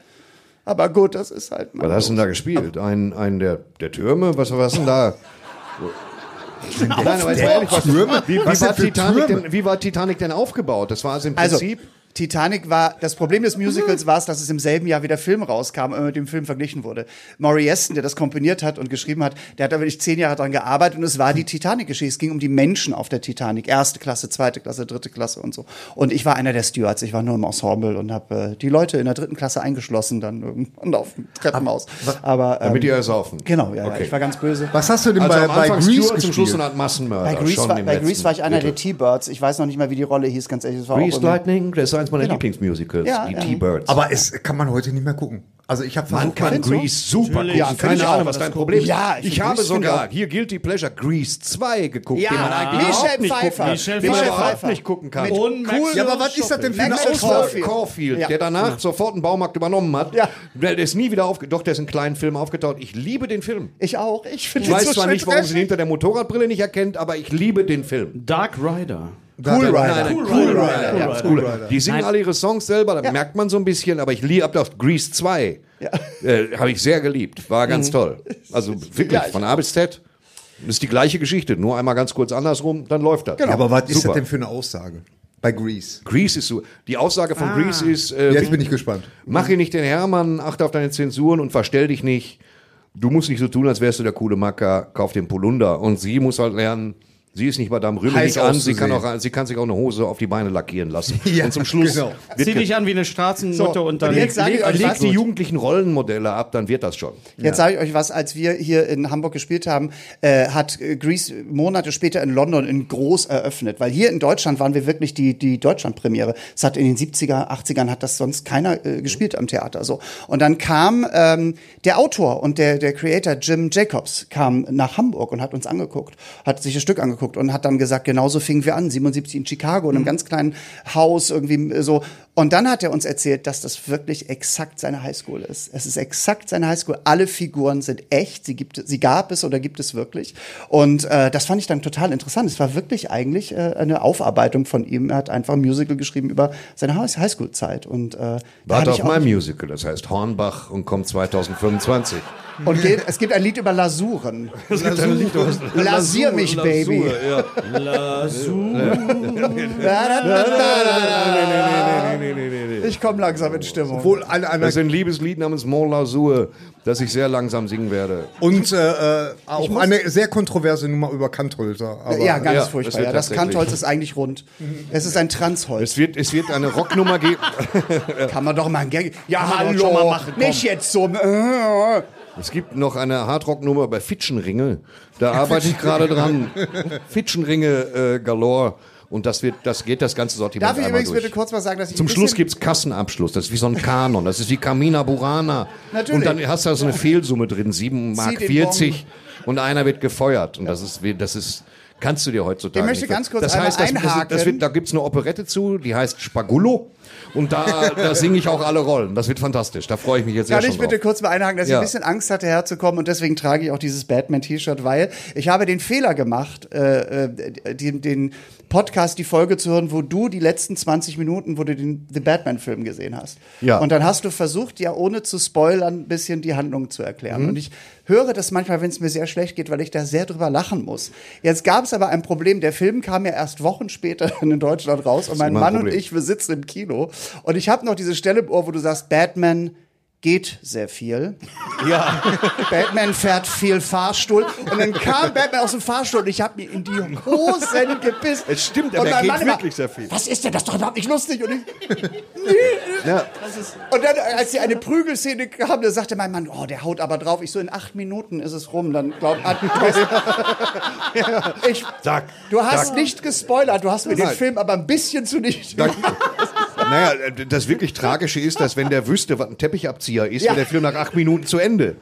A: Aber gut, das ist halt mal.
C: Was hast du denn da gespielt? Ein, ein der, der Türme? Was war denn da? Nein, aber jetzt mal ehrlich, was,
B: Türme?
C: wie, wie,
B: Was
C: war Titanic
B: Türme?
C: denn, wie war Titanic denn aufgebaut? Das war also im
A: Also,
C: Prinzip.
A: Titanic war, das Problem des Musicals war es, dass es im selben Jahr wie der Film rauskam und mit dem Film verglichen wurde. Maury Yeston, der das komponiert hat und geschrieben hat, der hat da wirklich zehn Jahre dran gearbeitet und es war die Titanic-Geschichte. Es ging um die Menschen auf der Titanic. Erste Klasse, zweite Klasse, dritte Klasse und so. Und ich war einer der Stewards. Ich war nur im Ensemble und habe äh, die Leute in der dritten Klasse eingeschlossen dann irgendwann auf dem Treppenhaus. Aber, ähm,
C: Damit die ersaufen.
A: Genau, ja, ja,
C: Okay.
A: ich war ganz böse.
B: Was hast du denn
C: Also
B: bei, bei Grease
C: Stewart, zum
B: gespielt?
C: Schluss eine Art Massenmörder.
A: Bei Grease,
C: schon
A: war, bei Grease war ich einer der
C: Drittel.
A: T-Birds. Ich weiß noch nicht mal, wie die Rolle hieß, ganz ehrlich. Das war auch
C: Grease Lightning, das ist eins meiner
A: Genau.
C: Lieblingsmusicals.
A: Ja,
C: die
A: ja.
C: T-Birds.
B: Aber es kann man heute nicht mehr gucken. Also ich habe
C: Man kann? Grease super
E: Natürlich.
C: gucken.
E: Ja,
C: Keine
A: ich
C: Ahnung,
A: auch.
C: was dein Problem ist.
A: Ja, ich
C: ich habe sogar hier Guilty Pleasure Grease 2 geguckt,
A: Ja,
C: den man eigentlich
A: Michelle
C: überhaupt nicht
A: Pfeiffer.
C: gucken,
E: Michelle
C: den man
E: Pfeiffer.
C: überhaupt nicht gucken kann.
E: Und Max
B: Ja, aber was ist das denn für
A: Maxwell
B: Aussage?
A: Caulfield.
C: Der danach sofort einen Baumarkt übernommen hat.
A: Ja.
C: Der ist nie wieder aufge... Doch, der ist in kleinen Filmen aufgetaucht. Ich liebe den Film.
A: Ich auch. Ich finde
C: Ich weiß
A: so
C: zwar nicht, warum sie ihn hinter der Motorradbrille nicht erkennt, aber ich liebe den Film.
E: Dark Rider.
A: Cool Rider.
E: Cool Rider. Cool Rider.
C: Die singen alle ihre Songs selber, da
A: Ja.
C: merkt man so ein bisschen, aber ich liebe, ab auf Grease 2. Äh, Habe ich sehr geliebt. War ganz toll. Also wirklich, von A bis Z. Das ist die gleiche Geschichte, nur einmal ganz kurz andersrum, dann läuft das.
B: Ja, aber was ist das
C: Super.
B: denn für eine Aussage? Bei Grease.
C: Grease ist so. Die Aussage von Grease ist, äh,
B: Jetzt bin ich gespannt.
C: mach hier nicht den Hermann, achte auf deine Zensuren und verstell dich nicht. Du musst nicht so tun, als wärst du der coole Macker, kauf den Polunder. Und sie muss halt lernen, sie ist nicht Madame Rümmel
B: Heiß
C: nicht an, sie kann, auch, sie kann sich auch eine Hose auf die Beine lackieren lassen.
B: Ja,
C: und zum Schluss
B: genau.
C: wird
E: Zieh dich an wie eine Straßenmutter
A: So,
E: und dann
A: ich
C: leg, leg die jugendlichen Rollenmodelle ab, dann wird das schon.
A: Jetzt sage ich euch was, als wir hier in Hamburg gespielt haben, äh, hat Grease Monate später in London in groß eröffnet. Weil hier in Deutschland waren wir wirklich die, die Deutschlandpremiere. Es hat in den 70er, 80ern hat das sonst keiner äh, gespielt am Theater. So. Und dann kam ähm, der Autor und der, der Creator Jim Jacobs kam nach Hamburg und hat uns angeguckt, hat sich das Stück angeguckt und hat dann gesagt, genauso fingen wir an, 77 in Chicago, in einem ganz kleinen Haus irgendwie äh, so. Und dann hat er uns erzählt, dass das wirklich exakt seine Highschool ist. Es ist exakt seine Highschool. Alle Figuren sind echt. Sie gibt, sie gab es oder gibt es wirklich. Und äh, das fand ich dann total interessant. Es war wirklich eigentlich äh, eine Aufarbeitung von ihm. Er hat einfach ein Musical geschrieben über seine High- Highschool-Zeit. Und äh,
C: Warte auf mein Musical, das heißt Hornbach und kommt 2025.
A: Und geht, es gibt ein Lied über Lasuren. Lasier mich, Baby. Ich komme langsam in Stimmung.
B: Wohl eine, eine
C: Das ist ein Liebeslied namens Mon Lazur, das ich sehr langsam singen werde.
B: und äh, äh, auch eine sehr kontroverse Nummer über Kanthölzer. Aber
A: ja, ganz
C: Ja, das
A: furchtbar.
C: wird
A: Ja, das Kantholz ist eigentlich rund. Es ist ein Transholz.
C: Es wird, es wird eine Rocknummer geben.
A: Kann man doch mal ein Gag. Ja, hallo.
E: schon mal machen, komm.
A: Nicht jetzt so.
C: Es gibt noch eine Hardrock-Nummer bei Fitschenringe. Da arbeite ich gerade dran. Fitschenringe äh, galore. Und das wird, das geht das ganze Sortiment
A: Darf ich
C: einmal
A: übrigens
C: durch.
A: bitte kurz mal sagen, dass ich
C: Zum
A: ein
C: Schluss
A: bisschen-
C: gibt's Kassenabschluss. Das ist wie so ein Kanon. Das ist wie Camina Burana.
A: Natürlich.
C: Und dann hast du da so eine Fehlsumme drin, 7 Mark
A: den
C: 40 und einer wird gefeuert. Und das ist, wie- das ist, kannst du dir heutzutage
A: Ich möchte
C: nicht
A: ganz kurz
C: das
A: einmal
C: heißt, das, das, das wird, Da gibt's eine Operette zu, die heißt Spagullo. Und da, da singe ich auch alle Rollen. Das wird fantastisch. Da freue ich mich jetzt sehr
A: Kann ich bitte
C: drauf.
A: kurz mal einhaken, dass ich
C: Ja.
A: ein bisschen Angst hatte, herzukommen und deswegen trage ich auch dieses Batman-T-Shirt, weil ich habe den Fehler gemacht, äh, äh, den, den Podcast, die Folge zu hören, wo du die letzten 20 Minuten, wo du den, den Batman-Film gesehen hast.
C: Ja.
A: Und dann hast du versucht, ja ohne zu spoilern, ein bisschen die Handlung zu erklären.
C: Mhm.
A: Und ich höre das manchmal, wenn es mir sehr schlecht geht, weil ich da sehr drüber lachen muss. Jetzt gab es aber ein Problem. Der Film kam ja erst Wochen später in Deutschland raus und mein Mann und
C: Problem.
A: ich, wir sitzen im Kino. Und ich habe noch diese Stelle im Ohr, wo du sagst, Batman geht sehr viel. Ja. Batman fährt viel Fahrstuhl. Und dann kam Batman aus dem Fahrstuhl und ich habe mir in die Hosen gepisst.
C: Es stimmt, aber er geht
A: Mann
C: wirklich sehr viel.
A: Was ist denn das? ist Doch überhaupt nicht lustig. Und, ich,
C: Ja.
A: und dann, als die eine Prügelszene kam, da sagte mein Mann, oh, der haut aber drauf. Ich so, in acht Minuten ist es rum. Dann glaub, hat, ich,
C: Zack,
A: du hast
C: zack.
A: nicht gespoilert, du hast mir den
C: Nein.
A: Film aber ein bisschen zu nicht.
C: Naja, das wirklich Tragische ist, dass wenn der wüsste, was ein Teppichabzieher ist,
A: Ja.
C: wäre der Film nach acht Minuten zu Ende.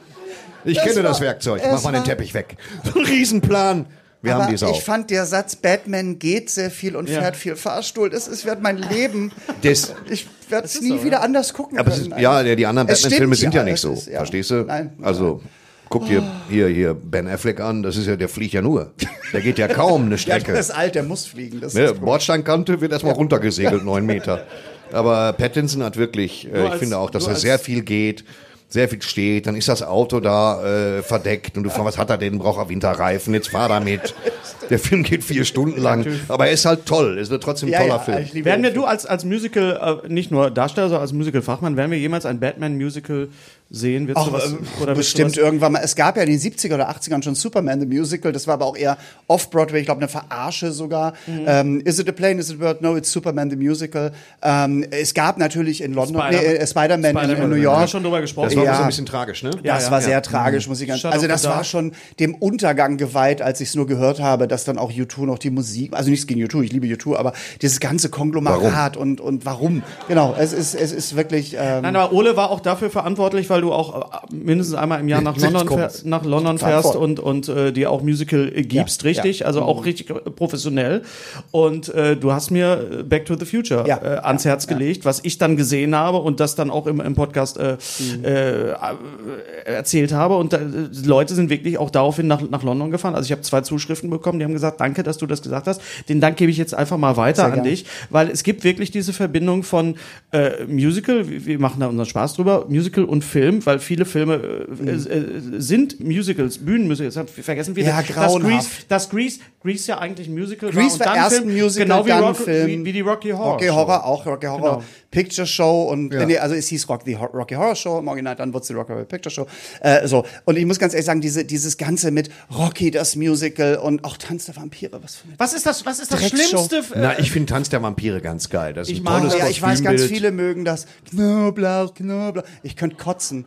C: Ich
A: Das
C: kenne
A: war-
C: das Werkzeug. Mach mal den Teppich weg. So ein Riesenplan. Wir
A: aber
C: haben die Sau.
A: ich fand der Satz, Batman geht sehr viel und fährt viel Fahrstuhl, das ist, wird mein Leben.
C: Das-
A: ich werde es nie wieder anders gucken
C: Aber es
A: können.
C: ist, ja, die anderen Batman-Filme sind ja,
A: ja,
C: nicht so.
A: ist- ja.
C: Verstehst du?
A: Nein.
C: Also, guck dir hier, hier Ben Affleck an. Das ist ja, der fliegt ja nur. Der geht ja kaum eine
A: ja, der
C: Strecke.
A: ist alt, der muss fliegen. Das
C: Ne,
A: ist
C: Bordsteinkante wird erstmal runtergesegelt, neun Meter. Aber Pattinson hat wirklich, äh, ich
E: als-
C: finde auch, dass er sehr viel geht, sehr viel steht. Dann ist das Auto da äh, verdeckt und du fragst, was hat er denn? Braucht er Winterreifen? Jetzt fahr damit. Der Film geht vier Stunden lang. Aber er ist halt toll. Es wird trotzdem ein
A: ja,
C: toller
A: ja,
C: Film.
E: Werden wir du als, als Musical, äh, nicht nur Darsteller, sondern als Musical-Fachmann, werden wir jemals ein Batman-Musical sehen? Wird sowas,
A: äh,
E: oder
A: bestimmt
E: sowas-
A: irgendwann mal. Es gab ja in den 70er oder 80ern schon Superman the Musical. Das war aber auch eher off-Broadway. Ich glaube, eine Verarsche sogar.
E: Mhm.
A: Ähm, is it a plane? Is it a bird? No, it's Superman the Musical. Ähm, es gab natürlich in London
E: Spider-
A: nee, äh, Spider-Man in,
E: Spider-Man,
A: in New
E: wir
A: York.
E: haben ja schon drüber gesprochen.
C: Das war
A: Ja.
C: so ein bisschen tragisch, ne?
A: das
E: ja,
A: war
E: ja.
A: sehr tragisch, muss ich ganz
E: Shut
A: Also das war schon dem Untergang geweiht, als ich es nur gehört habe, dass dann auch U2 noch die Musik, also nichts gegen U2, ich liebe U2, aber dieses ganze Konglomerat und und warum? Genau, es ist es ist wirklich ähm,
E: Nein, aber Ole war auch dafür verantwortlich, weil du auch äh, mindestens einmal im Jahr nach London,
B: kommst.
E: fähr, nach London fährst und, und äh, dir auch Musical äh, gibst,
A: Ja,
E: richtig?
A: ja.
E: Also auch richtig äh, professionell. Und äh, du hast mir äh, Back to the Future
A: Ja,
E: äh, ans Herz gelegt, was ich dann gesehen habe und das dann auch im, im Podcast äh,
A: Mhm.
E: äh, erzählt habe. Und äh, Leute sind wirklich auch daraufhin nach, nach London gefahren. Also ich habe zwei Zuschriften bekommen, die haben gesagt, danke, dass du das gesagt hast. Den Dank gebe ich jetzt einfach mal weiter
A: Sehr
E: an
A: gerne.
E: dich, weil es gibt wirklich diese Verbindung von äh, Musical, wir machen da unseren Spaß drüber, Musical und Film, weil viele Filme äh, äh, sind Musicals, Bühnenmusicals, vergessen wieder.
A: Ja,
E: dass. Grease, dass Grease, Grease ja eigentlich ein Musical
A: Grease
E: war
A: war
E: und dann
A: erst
E: Film,
A: ein Musical,
E: genau wie,
A: dann
E: Rock,
A: Film.
E: Wie, wie die Rocky Horror.
A: Rocky
E: Show.
A: Horror, auch Rocky Horror
E: Genau.
A: Picture Show und nee, also es hieß Rock, die Rocky Horror Show im Original, dann wurde es die Rocky Horror Picture Show. Äh, so. Und ich muss ganz ehrlich sagen, diese, dieses Ganze mit Rocky, das Musical und auch Tanz der Vampire, was für eine
E: Was ist das, was ist das. Schlimmste? äh,
C: Na, ich finde Tanz der Vampire ganz geil. Das ist
E: Ich
C: ein
E: mag-
C: tolles
A: ja, ich weiß, ganz viele mögen das. Knoblauch, Knoblauch. Ich könnte kotzen.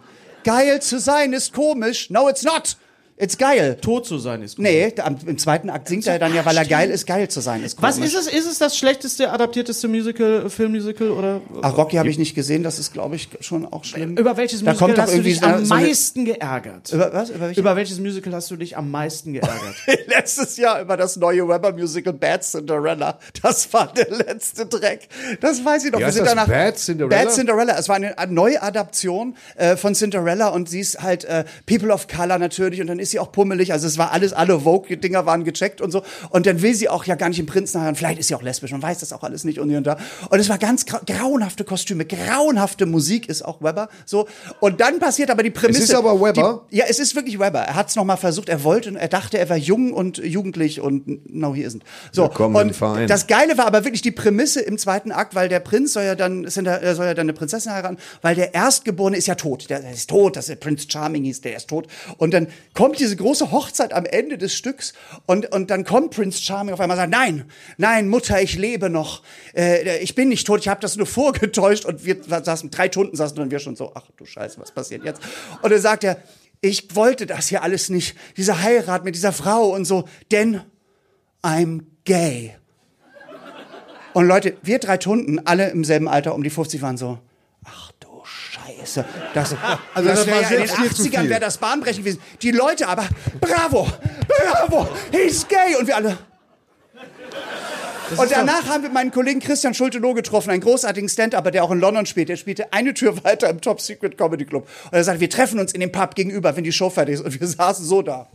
A: Geil zu sein ist komisch. No, it's not. It's geil.
E: tot zu sein ist gut.
A: Nee, am- im zweiten Akt singt er dann ja, weil er geil ist, geil zu sein ist komisch.
E: Was ist es? Ist es das schlechteste, adaptierteste Musical, Filmmusical oder?
A: Ach, Rocky habe ich nicht gesehen, das ist, glaube ich, schon auch schlimm.
E: Über welches
A: Da
E: Musical
A: kommt
E: hast du dich
A: so
E: am
A: so
E: meisten geärgert?
A: Über was? Über?
E: Über welches Musical hast du dich am meisten geärgert?
A: letztes Jahr über das neue Weber-Musical Bad Cinderella. Das war der letzte Dreck. Das weiß ich noch.
C: Wie
A: Wir sind
C: das?
A: danach
C: Bad Cinderella?
A: Bad Cinderella. Es war eine, eine Neuadaption äh, von Cinderella und sie ist halt äh, People of Color natürlich und dann ist ist sie auch pummelig. Also es war alles, alle Vogue-Dinger waren gecheckt und so. Und dann will sie auch ja gar nicht im Prinzen heiraten. Vielleicht ist sie auch lesbisch und weiß das auch alles nicht und hier und da. Und es war ganz grau grauenhafte Kostüme, grauenhafte Musik ist auch Weber. So. Und dann passiert aber die Prämisse.
C: Es ist aber Weber?
A: Die, ja, es ist wirklich Weber. Er hat es nochmal versucht. Er wollte, er dachte, er war jung und jugendlich und no, he isn't. So.
C: Willkommen
A: und
C: Verein.
A: das Geile war aber wirklich die Prämisse im zweiten Akt, weil der Prinz soll ja dann, soll ja dann eine Prinzessin heiraten, weil der Erstgeborene ist ja tot. Der, der ist tot, das ist Prinz Charming hieß, der ist tot. Und dann kommt diese große Hochzeit am Ende des Stücks und, und dann kommt Prinz Charming auf einmal und sagt, nein, nein, Mutter, ich lebe noch. Äh, ich bin nicht tot, ich habe das nur vorgetäuscht. Und wir saßen, drei Stunden saßen und wir schon so, ach du Scheiße, was passiert jetzt? Und dann sagt er, ich wollte das hier alles nicht, diese Heirat mit dieser Frau und so, denn I'm gay. Und Leute, wir drei Tunden, alle im selben Alter, um die 50 waren so, Scheiße. Das, also das,
B: das
A: wäre ja in den
B: selbst viel zu
A: 80ern
B: viel.
A: wäre das bahnbrechend gewesen. Die Leute aber, bravo, bravo, he's gay. Und wir alle, und danach haben wir meinen Kollegen Christian Schulte-Loh getroffen, einen großartigen Stand-Upper, der auch in London spielt. Der spielte eine Tür weiter im Top Secret Comedy Club. Und er sagte, wir treffen uns in dem Pub gegenüber, wenn die Show fertig ist. Und wir saßen so da.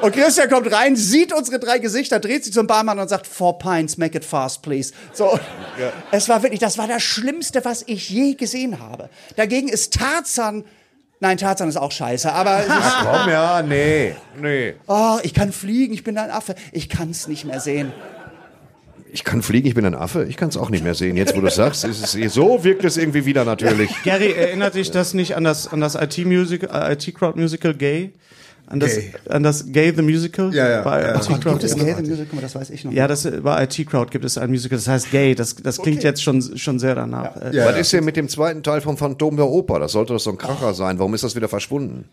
A: Und Christian kommt rein, sieht unsere drei Gesichter, dreht sich zum Barmann und sagt, four pints, make it fast, please. So. Es war wirklich, das war das Schlimmste, was ich je gesehen habe. Dagegen ist Tarzan, nein, Tarzan ist auch scheiße, aber es ist,
C: Komm, ja, nee, nee.
A: oh, ich kann fliegen, ich bin ein Affe. Ich kann es nicht mehr sehen.
C: Ich kann fliegen, ich bin ein Affe. Ich kann es auch nicht mehr sehen. Jetzt, wo du sagst, ist es so wirkt es irgendwie wieder natürlich.
E: Gary, erinnert dich das nicht an das, an das IT-Musical, äh, IT-Crowd-Musical Gay? An das,
B: Gay.
E: an das Gay the Musical?
B: Ja, ja,
E: Bei
B: ja.
E: IT-Crowd?
A: Gibt es Gay the Musical? Das weiß ich noch.
E: Ja, das äh, bei IT-Crowd gibt es ein Musical, das heißt Gay. Das, das klingt jetzt schon, schon sehr danach. Äh,
B: Ja,
C: Was ist denn mit dem zweiten Teil vom Phantom der Oper? Das sollte doch so ein Kracher sein. Warum ist das wieder verschwunden?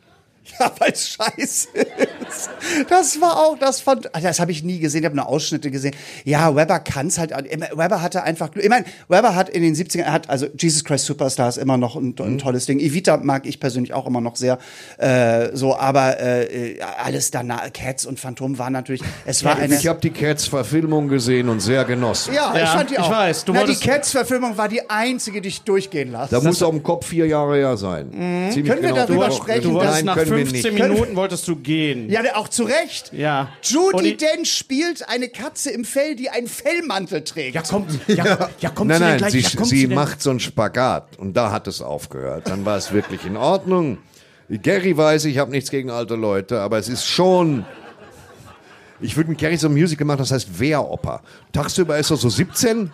A: Ja, weil es scheiße ist. Das war auch, das fand, Alter, das habe ich nie gesehen, ich habe nur Ausschnitte gesehen. Ja, Weber kann es halt, Weber hatte einfach, Glück. ich meine, Weber hat in den 70ern, er hat, also Jesus Christ Superstar ist immer noch ein,
C: Mhm.
A: ein tolles Ding. Evita mag ich persönlich auch immer noch sehr, äh, so, aber äh, alles danach, Cats und Phantom war natürlich, es war eine...
C: Ich habe die Cats-Verfilmung gesehen und sehr genossen.
A: ja, ich
E: Ja,
A: fand die
E: ich
A: auch.
E: weiß, du
A: Na, die Cats-Verfilmung war die einzige, die ich durchgehen lasse.
C: Da muss auf dem Kopf vier Jahre her sein. Ziemlich
A: Mhm. Können wir darüber
C: Du-
A: sprechen,
E: Du
A: das-
E: wolltest
C: Nein,
E: nach
C: können wir
E: 15
C: nicht.
E: Minuten wolltest du gehen.
A: Ja, auch zu Recht.
E: Ja.
A: Judy Dench spielt eine Katze im Fell, die einen Fellmantel trägt.
E: Ja, kommt, ja, ja, kommt
C: Nein,
E: sie
C: nein,
E: gleich,
C: sie,
E: ja, kommt
C: sie
E: denn-
C: macht so einen Spagat und da hat es aufgehört. Dann war es wirklich in Ordnung. Gary weiß, ich habe nichts gegen alte Leute, aber es ist schon. Ich würde mit Gary so ein Musical machen, das heißt Wehroper. Tagsüber ist er so 17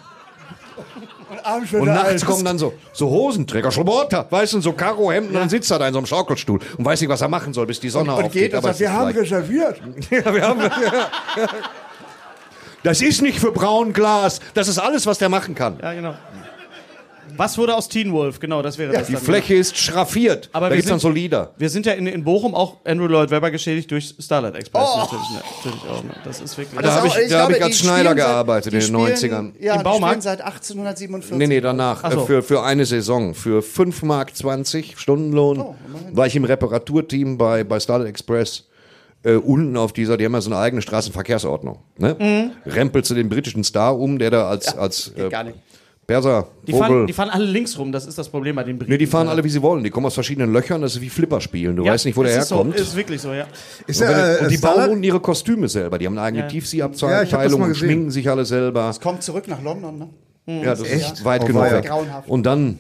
C: und nachts kommen dann so, so Hosenträger, Schloboter, weißt du, so Karohemden, und dann sitzt er da in so einem Schaukelstuhl und weiß nicht, was er machen soll, bis die Sonne
A: und
C: aufgeht.
A: geht und
C: aber
A: sagt, wir haben reserviert.
C: Ja, wir haben, das ist nicht für Braunglas. Das ist alles, was der machen kann.
E: Ja, genau. Was wurde aus Teen Wolf? Genau, das wäre das.
C: Die
E: dann.
C: Fläche ist schraffiert.
E: Aber
C: da
E: wir
C: dann
E: sind-
C: so Lieder.
E: Wir sind ja in, in Bochum auch Andrew Lloyd Webber geschädigt durch Starlight Express.
A: Oh.
E: Natürlich, ne, natürlich auch. Ne. Das ist wirklich.
C: Da hab ich- da hab ich als Schneider gearbeitet in den 90ern.
A: Ja,
E: Im
A: die
E: Baumarkt?
A: spielen seit 1847.
C: Nee, nee, danach.
E: Ach so.
C: Äh, für, für eine Saison. Für 5 Mark 20 Stundenlohn
A: Oh,
C: war ich im Reparaturteam bei, bei Starlight Express. Äh, unten auf dieser, die haben ja so eine eigene Straßenverkehrsordnung. Ne?
E: Mhm.
C: Rempelst du den britischen Star um, der da als, als äh,
A: gar nicht.
C: Perser,
E: die, fahren, die fahren alle links rum, das ist das Problem bei den Briten.
C: Nee, die fahren alle, wie sie wollen. Die kommen aus verschiedenen Löchern. Das ist wie Flipper spielen. Du
E: Ja,
C: weißt nicht, wo der
E: es ist
C: herkommt.
E: So, ist wirklich so, ja.
B: Ist
C: Und, wenn,
B: ja, äh,
C: und die bauen
B: Starlight-
C: unten ihre Kostüme selber. Die haben eine eigene
E: Ja.
C: Tiefseeabteilung und schminken sich alle selber.
A: Kommt zurück nach London, ne?
C: Ja, das ist weit
B: Oh,
C: genug. Und dann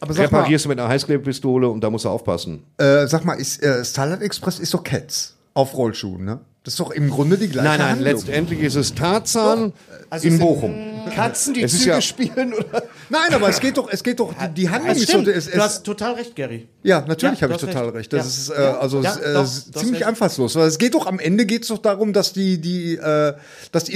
B: Aber sag mal,
C: reparierst du mit einer Heißklebepistole und da musst du aufpassen.
B: äh, sag mal, ist, äh, Starlight Express ist doch Cats auf Rollschuhen, ne? Das ist doch im Grunde die gleiche
C: Nein, nein,
B: Handlung.
C: letztendlich ist es Tarzan
A: Also
C: in Bochum.
A: Katzen, die
C: Es
A: Züge
C: ja-
A: spielen oder?
B: Nein, aber es geht doch, es geht doch, die, die Handlung ist so, es,
E: du hast total recht, Gary.
B: Ja, natürlich
E: Ja,
B: habe ich total
E: recht.
B: recht. Das
E: Ja.
B: ist äh, also
E: ja,
B: äh,
E: doch, hast
B: ziemlich einfallslos. Weil es geht doch am Ende geht es doch darum, dass die die äh, dass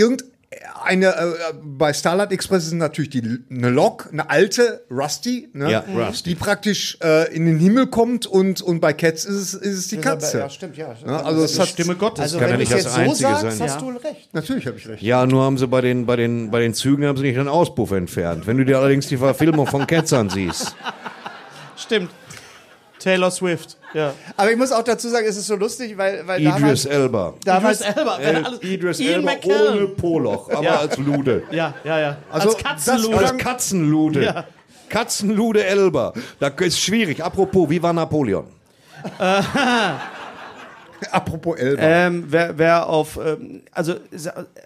B: irgendeine äh, bei Starlight Express ist natürlich die eine Lok, eine alte Rusty, ne?
C: Ja, Rusty.
B: die praktisch äh, in den Himmel kommt und und bei Cats ist es, ist es die Katze.
A: Ja, stimmt, ja.
B: Ne? Also es hat
E: Stimme Gottes.
A: Also
C: kann ja
A: wenn du
C: nicht das
A: jetzt so
C: Einzige
A: sagst,
C: sein.
A: hast
E: Ja.
A: du recht.
B: natürlich habe ich recht.
C: Ja, nur haben sie bei den, bei den, bei den Zügen haben sie nicht den Auspuff entfernt. Wenn du dir allerdings die Verfilmung von Cats ansiehst.
E: Stimmt. Taylor Swift. Ja.
A: Aber ich muss auch dazu sagen, es ist so lustig, weil, weil
C: Idris
A: damals,
C: Elba.
A: damals
E: Idris Elba.
C: El,
E: alles-
C: Idris
E: Ian
C: Elba
E: McKellen.
C: ohne Poloch, aber
E: Ja.
C: als Lude.
E: Ja, ja, ja.
B: Also,
E: Als Katzenluder.
B: das-
C: Als Katzenlude.
E: Ja.
C: Katzenlude Elba. Da ist schwierig. Apropos, wie war Napoleon?
B: Apropos Elba.
E: Ähm, wer, wer auf, ähm, also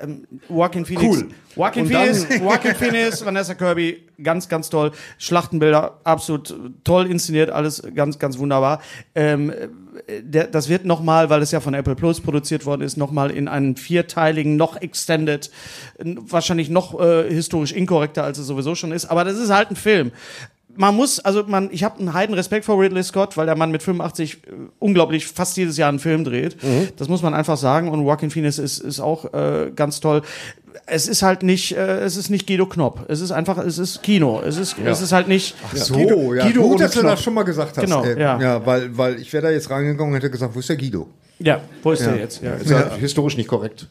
E: ähm, Joaquin Phoenix,
B: Cool.
E: Joaquin
B: Und
E: Phoenix, Joaquin Phoenix, Vanessa Kirby, ganz, ganz toll. Schlachtenbilder, absolut toll inszeniert, alles ganz, ganz wunderbar. Ähm, äh, der, das wird nochmal, weil es ja von Apple Plus produziert worden ist, nochmal in einen vierteiligen, noch extended, wahrscheinlich noch äh, historisch inkorrekter, als es sowieso schon ist. Aber das ist halt ein Film man muss, also man, ich habe einen heiden Respekt vor Ridley Scott, weil der Mann mit 85 äh, unglaublich fast jedes Jahr einen Film dreht. Das muss man einfach sagen. Und Joaquin Phoenix ist, ist auch äh, ganz toll. Es ist halt nicht, äh, es ist nicht Guido Knopp. Es ist einfach, es ist Kino. Es ist, es ist halt nicht.
B: so, Guido, ja.
E: Guido
B: Gut, dass du
E: Knopf.
B: das schon mal gesagt hast.
E: Genau, ja.
B: ja weil, weil ich wäre da jetzt reingegangen und hätte gesagt, wo ist der Guido?
E: Ja, wo ist der jetzt? Ja.
C: Ist ja historisch nicht korrekt.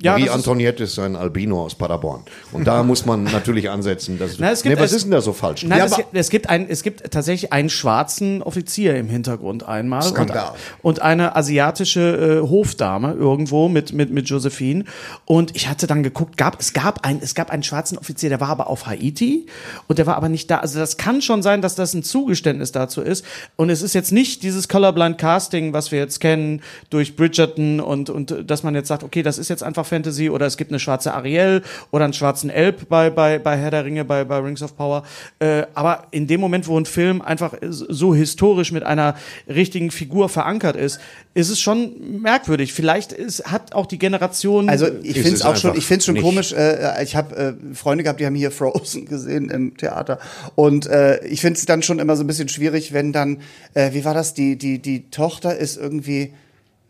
E: Ja,
C: Marie
E: das ist-
C: ein Albino aus Paderborn. Und da muss man natürlich ansetzen. Dass,
E: Na, es gibt-
C: nee, was
E: es-
C: ist denn da so falsch?
E: Nein,
B: Ja,
E: es, es, gibt ein, es gibt tatsächlich einen schwarzen Offizier im Hintergrund einmal.
B: Skandal.
E: Und, und eine asiatische äh, Hofdame irgendwo mit, mit, mit Josephine. Und ich hatte dann geguckt, gab, es, gab ein, es gab einen schwarzen Offizier, der war aber auf Haiti und der war aber nicht da. Also das kann schon sein, dass das ein Zugeständnis dazu ist. Und es ist jetzt nicht dieses Colorblind Casting, was wir jetzt kennen durch Bridgerton und, und äh, dass man jetzt sagt, okay, das ist jetzt einfach Fantasy oder es gibt eine schwarze Ariel oder einen schwarzen Elb bei, bei, bei Herr der Ringe, bei, bei Rings of Power. Äh, aber in dem Moment, wo ein Film einfach so historisch mit einer richtigen Figur verankert ist, ist es schon merkwürdig. Vielleicht ist, hat auch die Generation.
A: Also ich finde
C: es
A: auch schon, ich finde schon
C: nicht.
A: komisch. Äh, ich habe äh, Freunde gehabt, die haben hier Frozen gesehen im Theater und äh, ich finde es dann schon immer so ein bisschen schwierig, wenn dann, äh, wie war das? Die die die Tochter ist irgendwie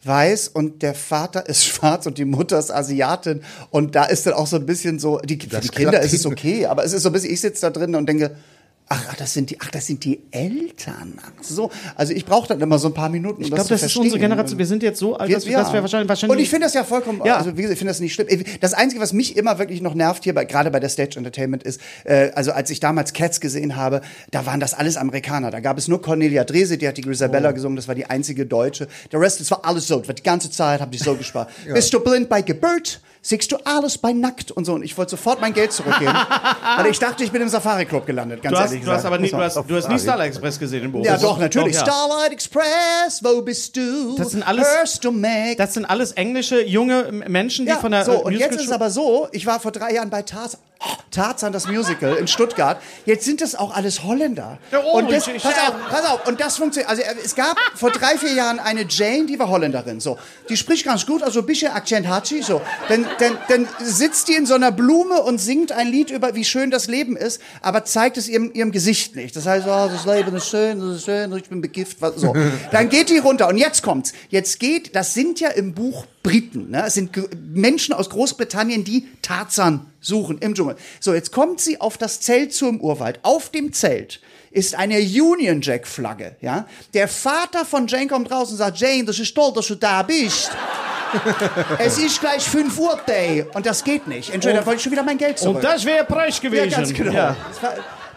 A: weiß und der Vater ist schwarz und die Mutter ist Asiatin. Und da ist dann auch so ein bisschen so die für
B: Das
A: die Kinder ist es okay, aber es ist so ein bisschen ich sitze da drin und denke Ach, ach, das sind die, ach, das sind die Eltern. Ach so. Also ich brauche dann immer so ein paar Minuten, um
E: ich
A: das
E: glaube,
A: zu
E: das ist unsere Generation. Wir sind jetzt so alt, dass wir, dass wir wahrscheinlich, wahrscheinlich.
A: Und ich finde das ja vollkommen,
E: Ja.
A: also wie gesagt, ich finde das nicht schlimm. Das Einzige, was mich immer wirklich noch nervt hier, bei, gerade bei der Stage Entertainment ist, äh, also als ich damals Cats gesehen habe, da waren das alles Amerikaner. Da gab es nur Cornelia Drese, die hat die
E: Oh.
A: Grisabella gesungen, das war die einzige Deutsche. Der Rest, das war alles so. Das die ganze Zeit, habe ich so gespart. Bist du blind bei Geburt? Siehst du alles bei nackt und so. Und ich wollte sofort mein Geld zurückgeben, weil ich dachte, ich bin im Safari Club gelandet, ganz
E: du hast,
A: ehrlich
E: du hast
A: gesagt.
E: aber nie, du hast, du hast nie Starlight Express gesehen in Bochum.
A: ja, doch, natürlich.
E: ja.
A: Starlight Express, wo bist du?
E: Das sind alles-
A: Hörst du mich?
E: Das sind alles englische junge Menschen, die
A: Ja,
E: von der
A: so,
E: äh,
A: und jetzt ist es aber so, ich war vor drei Jahren bei Tarzan, Tarzan das Musical in Stuttgart. Jetzt sind das auch alles Holländer.
E: Oh,
A: und das, pass auf, pass auf, und das funktioniert. Also äh, es gab vor drei, vier Jahren eine Jane, die war Holländerin. So, die spricht ganz gut, also ein bisschen Akzent hat sie. So, dann, dann, dann sitzt die in so einer Blume und singt ein Lied über, wie schön das Leben ist, aber zeigt es ihrem, ihrem Gesicht nicht. Das heißt, oh, das Leben ist schön, das ist schön, ich bin begift. was- So, dann geht die runter und jetzt kommt's. Jetzt geht, das sind ja im Buch Briten. Ne? Es sind Menschen aus Großbritannien, die Tarzan suchen im Dschungel. So, jetzt kommt sie auf das Zelt zum Urwald. Auf dem Zelt ist eine Union Jack Flagge. Ja? Der Vater von Jane kommt raus und sagt, Jane, das ist toll, dass du da bist. es ist gleich 5 Uhr Day. Und das geht nicht. Entschuldigung, da wollte ich schon wieder mein Geld zurück.
E: Und das wäre Preis gewesen.
A: ja, ganz genau.
E: Ja.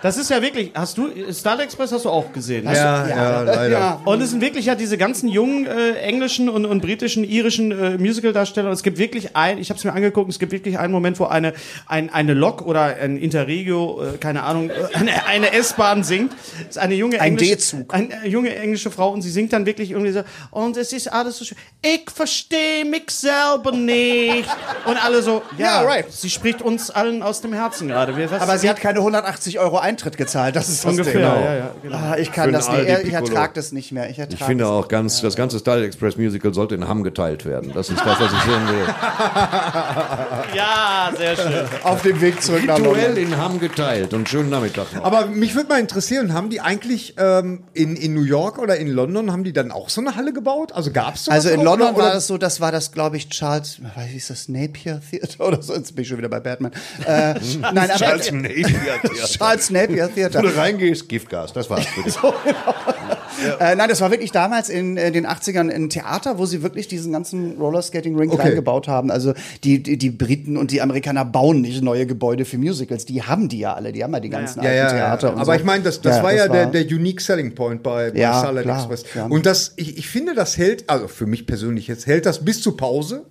A: Das
E: ist ja wirklich. Hast du Starlight Express hast du auch gesehen? ne?
B: Ja, ja, leider.
A: Ja.
E: Und es sind wirklich ja diese ganzen jungen äh, englischen und, und britischen, irischen äh, Musical-Darsteller. Und es gibt wirklich ein, ich habe es mir angeguckt, es gibt wirklich einen Moment, wo eine, ein, eine Lok oder ein Interregio, äh, keine Ahnung, äh, eine, eine S-Bahn singt. Das ist eine junge
A: Ein
E: englische,
A: D-Zug.
E: Eine äh, junge englische Frau und sie singt dann wirklich irgendwie so, und es ist alles so schön. Ich verstehe mich selber nicht. Und alle so, ja,
A: Ja, right.
E: sie spricht uns allen aus dem Herzen gerade. Wir- was-
A: Aber sie hat keine 180 Euro Eintritt gezahlt. Das ist das
E: ungefähr,
A: Ding.
E: ja, ja, genau.
A: Ah, ich kann das nicht. Ich ertrage das nicht mehr. Ich,
C: Ich finde auch ganz, das ganze Starlight Express Musical sollte in Hamm geteilt werden. Das ist das, was ich sehen will.
E: Ja, sehr schön.
A: Auf dem Weg zurück nach
C: Duell
A: London.
C: in Hamm geteilt und schönen Nachmittag noch.
B: Aber mich würde mal interessieren, haben die eigentlich ähm, in, in New York oder in London, haben die dann auch so eine Halle gebaut? Also gab es
A: Also in London war
B: oder?
A: das so, das war das, glaube ich, Charles, wie ist das, Napier Theater oder so? Jetzt bin ich schon wieder bei Batman. Äh, nein, aber
C: Charles Napier
A: Charles Napier Theater.
C: Wenn du reingehst, Giftgas, das war's für dich.
A: Äh, nein, das war wirklich damals in äh, den 80ern ein Theater, wo sie wirklich diesen ganzen Rollerskating-Ring
B: Okay.
A: reingebaut haben. Also die, die, die Briten und die Amerikaner bauen nicht neue Gebäude für Musicals. Die haben die ja alle. Die haben ja die ganzen
B: ja,
A: alten
B: ja, ja.
A: Theater. Und
B: Aber
A: so.
B: ich meine, das, das
A: Ja,
B: war ja
A: das
B: der,
A: war-
B: der Unique Selling Point bei, bei
A: Ja, klar,
B: Express.
A: ja.
B: Und das, ich, ich finde, das hält, also für mich persönlich jetzt, hält das bis zur Pause.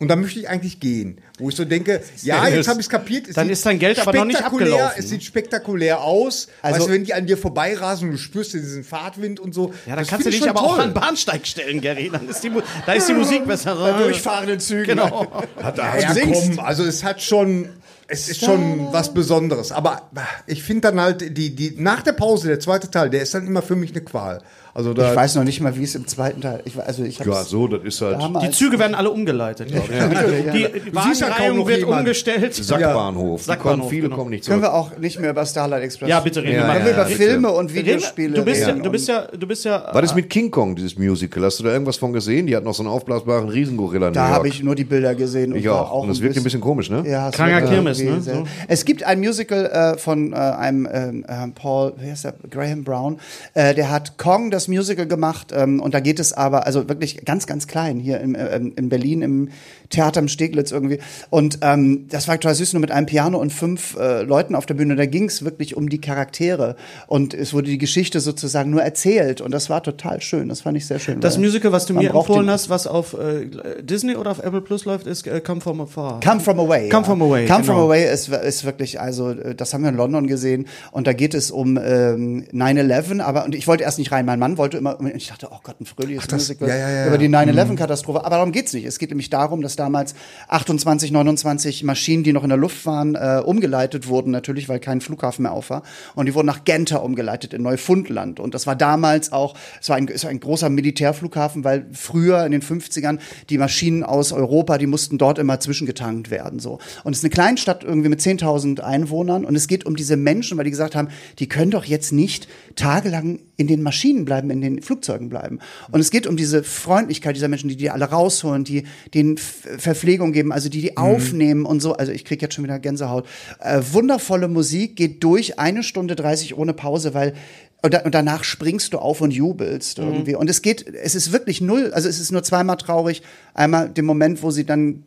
B: Und dann möchte ich eigentlich gehen. Wo ich so denke, ja, jetzt habe ich es kapiert. Es
E: Dann
B: sieht
E: ist dein Geld aber noch nicht
B: spektakulär-
E: abgelaufen.
B: Es sieht spektakulär aus.
A: Also-
B: weißt du, wenn die an dir vorbeirasen und du spürst diesen Fahrtwind und so.
E: Ja, dann kannst du dich aber auch
B: toll.
E: an den Bahnsteig stellen, Gary. Dann ist die, da ist die Musik besser.
A: Bei durchfahrenden Zügen.
E: Genau.
B: Ja, ja, komm, also es hat schon, es ist schon was Besonderes. Aber ich finde dann halt, die, die, nach der Pause, der zweite Teil, der ist dann immer für mich eine Qual. Also da,
A: Ich weiß noch nicht mal, wie es im zweiten Teil. Ich, also ich
C: Ja, so, das ist halt
A: damals-
E: Die Züge werden alle umgeleitet, glaube ich. Die, die
B: ja
E: Wagenreihung wird
B: jemand.
E: umgestellt.
C: Sackbahnhof. Die
E: Sackbahnhof,
C: kommen, viele
E: genau.
C: kommen nicht
A: Können
C: zurück.
A: wir auch nicht mehr über Starlight Express.
E: Ja, bitte reden
C: Ja,
E: wir mal.
A: Können wir über
C: bitte.
A: Filme und Videospiele
E: Du bist ja,
A: reden
E: du bist ja, du bist ja.
C: War das mit King Kong, dieses Musical? Hast du da irgendwas von gesehen? Die hat noch so einen aufblasbaren Riesengorilla in
A: Da habe ich nur die Bilder gesehen.
C: Ich
A: war
C: auch. Und das wirkt ein bisschen komisch, ne?
A: Ja, es
E: Kranker Kirmes, ne?
A: Es gibt ein Musical äh, von äh, einem ähm, äh, Paul, wie heißt der? Graham Brown. Äh, der hat Kong das Musical gemacht ähm, und da geht es aber, also wirklich ganz, ganz klein hier in, äh, in Berlin im Theater am Steglitz irgendwie. Und ähm, das war total süß, nur mit einem Piano und fünf äh, Leuten auf der Bühne. Da ging es wirklich um die Charaktere und es wurde die Geschichte sozusagen nur erzählt und das war total schön. Das fand ich sehr schön.
E: Das Musical, was du mir empfohlen hast, was auf äh, Disney oder auf Apple Plus läuft, ist äh, Come From Afar.
A: Come From Away.
E: Come
A: ja.
E: From Away,
A: Come
E: genau.
A: From Away ist, ist wirklich, also äh, das haben wir in London gesehen und da geht es um ähm, 9-11, aber und ich wollte erst nicht rein, mein Mann wollte immer, und ich dachte, oh Gott, ein fröhliches
B: das-
A: Musical
B: ja, ja, ja.
A: über die 9-11-Katastrophe, aber darum geht's nicht. Es geht nämlich darum, dass damals 28, 29 Maschinen, die noch in der Luft waren, äh, umgeleitet wurden, natürlich, weil kein Flughafen mehr auf war und die wurden nach Genta umgeleitet in Neufundland und das war damals auch, es war ein, es war ein großer Militärflughafen, weil früher in den 50ern die Maschinen aus Europa, die mussten dort immer zwischengetankt werden. So. Und es ist eine Kleinstadt irgendwie mit 10.000 Einwohnern und es geht um diese Menschen, weil die gesagt haben, die können doch jetzt nicht tagelang in den Maschinen bleiben, in den Flugzeugen bleiben. Und es geht um diese Freundlichkeit dieser Menschen, die die alle rausholen, die denen F- Verpflegung geben, also die die aufnehmen und so. Also ich kriege jetzt schon wieder Gänsehaut. Äh, wundervolle Musik geht durch eine Stunde 30 ohne Pause, weil und, da, und danach springst du auf und jubelst irgendwie. Und es geht, es ist wirklich null, also es ist nur zweimal traurig. Einmal den Moment, wo sie dann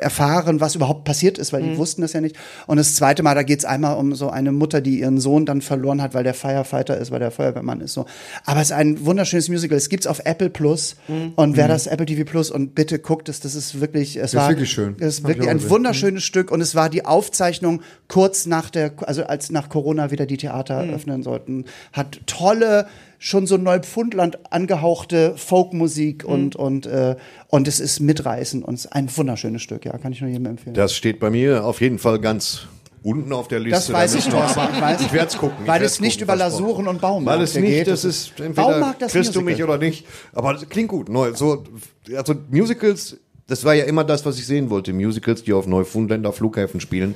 A: erfahren, was überhaupt passiert ist, weil die wussten das ja nicht. Und das zweite Mal, da geht's einmal um so eine Mutter, die ihren Sohn dann verloren hat, weil der Firefighter ist, weil der Feuerwehrmann ist. So. Aber es ist ein wunderschönes Musical. Es gibt's auf Apple Plus. Und wer das Apple TV Plus und bitte guckt es, das ist wirklich, es war
B: wirklich schön.
A: Es ist wirklich ein wunderschönes Stück. Und es war die Aufzeichnung kurz nach der, also als nach Corona wieder die Theater
B: Mhm.
A: öffnen sollten. Hat tolle schon so Neupfundland angehauchte Folkmusik
B: Mhm.
A: und und äh, und es ist mitreißend und es ist ein wunderschönes Stück, ja, kann ich nur jedem empfehlen.
C: Das steht bei mir auf jeden Fall ganz unten auf der Liste.
A: Das weiß ich noch. Ich,
C: Ich werde es gucken.
A: Weil es nicht
C: gucken,
A: über. Lasuren und Baumarkt
C: Weil es nicht,
A: geht.
C: das ist entweder
A: Baumarkt, das
C: kriegst du mich oder nicht. Aber das klingt gut. Neu, so, also Musicals, das war ja immer das, was ich sehen wollte. Musicals, die auf Neufundländer Flughäfen spielen.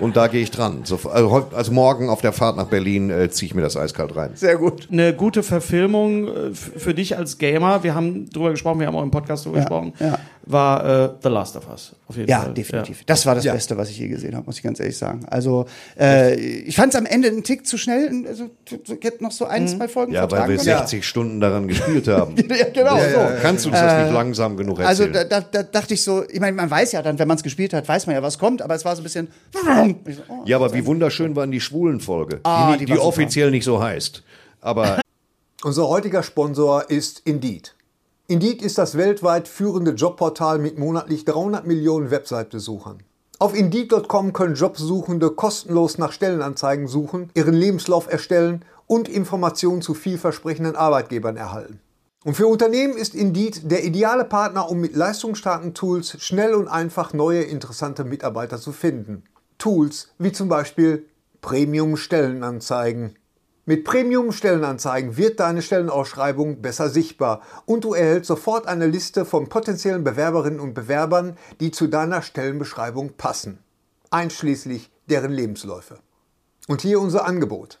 C: Und da gehe ich dran. So, also, also morgen auf der Fahrt nach Berlin äh, ziehe ich mir das eiskalt rein.
A: Sehr gut.
E: Eine gute Verfilmung äh, für dich als Gamer, wir haben drüber gesprochen, wir haben auch im Podcast drüber gesprochen,
A: ja.
E: war äh, The Last of Us. Auf jeden
A: Ja,
E: Fall.
A: definitiv. Das war das Beste, was ich je gesehen habe, muss ich ganz ehrlich sagen. Also äh, ich fand es am Ende einen Tick zu schnell. Also ich hätte noch so ein, zwei Folgen
C: Ja, weil wir
A: können.
C: 60 Stunden daran gespielt haben.
A: Ja, genau, so.
C: Kannst du uns das nicht langsam genug
A: Also
C: erzählen?
A: da, da, da dachte ich so, ich meine, man weiß ja dann, wenn man es gespielt hat, weiß man ja, was kommt, aber es war so ein bisschen. Ich so, oh,
C: ja, aber wie wunderschön war die Schwulen-Folge,
A: Ah,
C: die,
A: die
C: die,
A: super.
C: offiziell nicht so heißt. Aber
B: Unser heutiger Sponsor ist Indeed. Indeed ist das weltweit führende Jobportal mit monatlich 300 Millionen Website-Besuchern. Auf Indeed.com können Jobsuchende kostenlos nach Stellenanzeigen suchen, ihren Lebenslauf erstellen und Informationen zu vielversprechenden Arbeitgebern erhalten. Und für Unternehmen ist Indeed der ideale Partner, um mit leistungsstarken Tools schnell und einfach neue interessante Mitarbeiter zu finden. Tools wie zum Beispiel Premium-Stellenanzeigen. Mit Premium-Stellenanzeigen wird deine Stellenausschreibung besser sichtbar und du erhältst sofort eine Liste von potenziellen Bewerberinnen und Bewerbern, die zu deiner Stellenbeschreibung passen, einschließlich deren Lebensläufe. Und hier unser Angebot.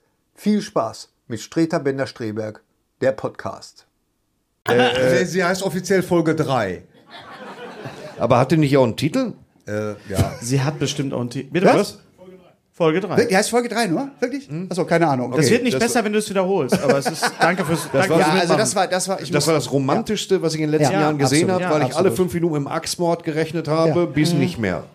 B: viel Spaß mit Streter Bender-Streberg, der Podcast. Äh, sie heißt offiziell Folge 3.
C: Aber hatte nicht auch einen Titel?
B: Äh, ja.
E: Sie hat bestimmt auch einen Titel. Bitte
A: Was?
E: was? Folge 3.
A: Die heißt Folge 3 nur? Wirklich? Achso, keine Ahnung.
E: Das
A: Okay.
E: wird nicht
C: das
E: besser, wenn du es wiederholst, aber es ist, danke fürs, danke
C: war-
A: ja, also
E: Mitmachen.
A: das war, das war, ich
C: Das war das Romantischste, was ich in den letzten
A: Ja,
C: Jahren gesehen
A: absolut.
C: habe, weil
E: Ja,
C: ich alle
A: absolut.
C: fünf Minuten im Axtmord gerechnet habe,
A: Ja.
C: bis nicht mehr.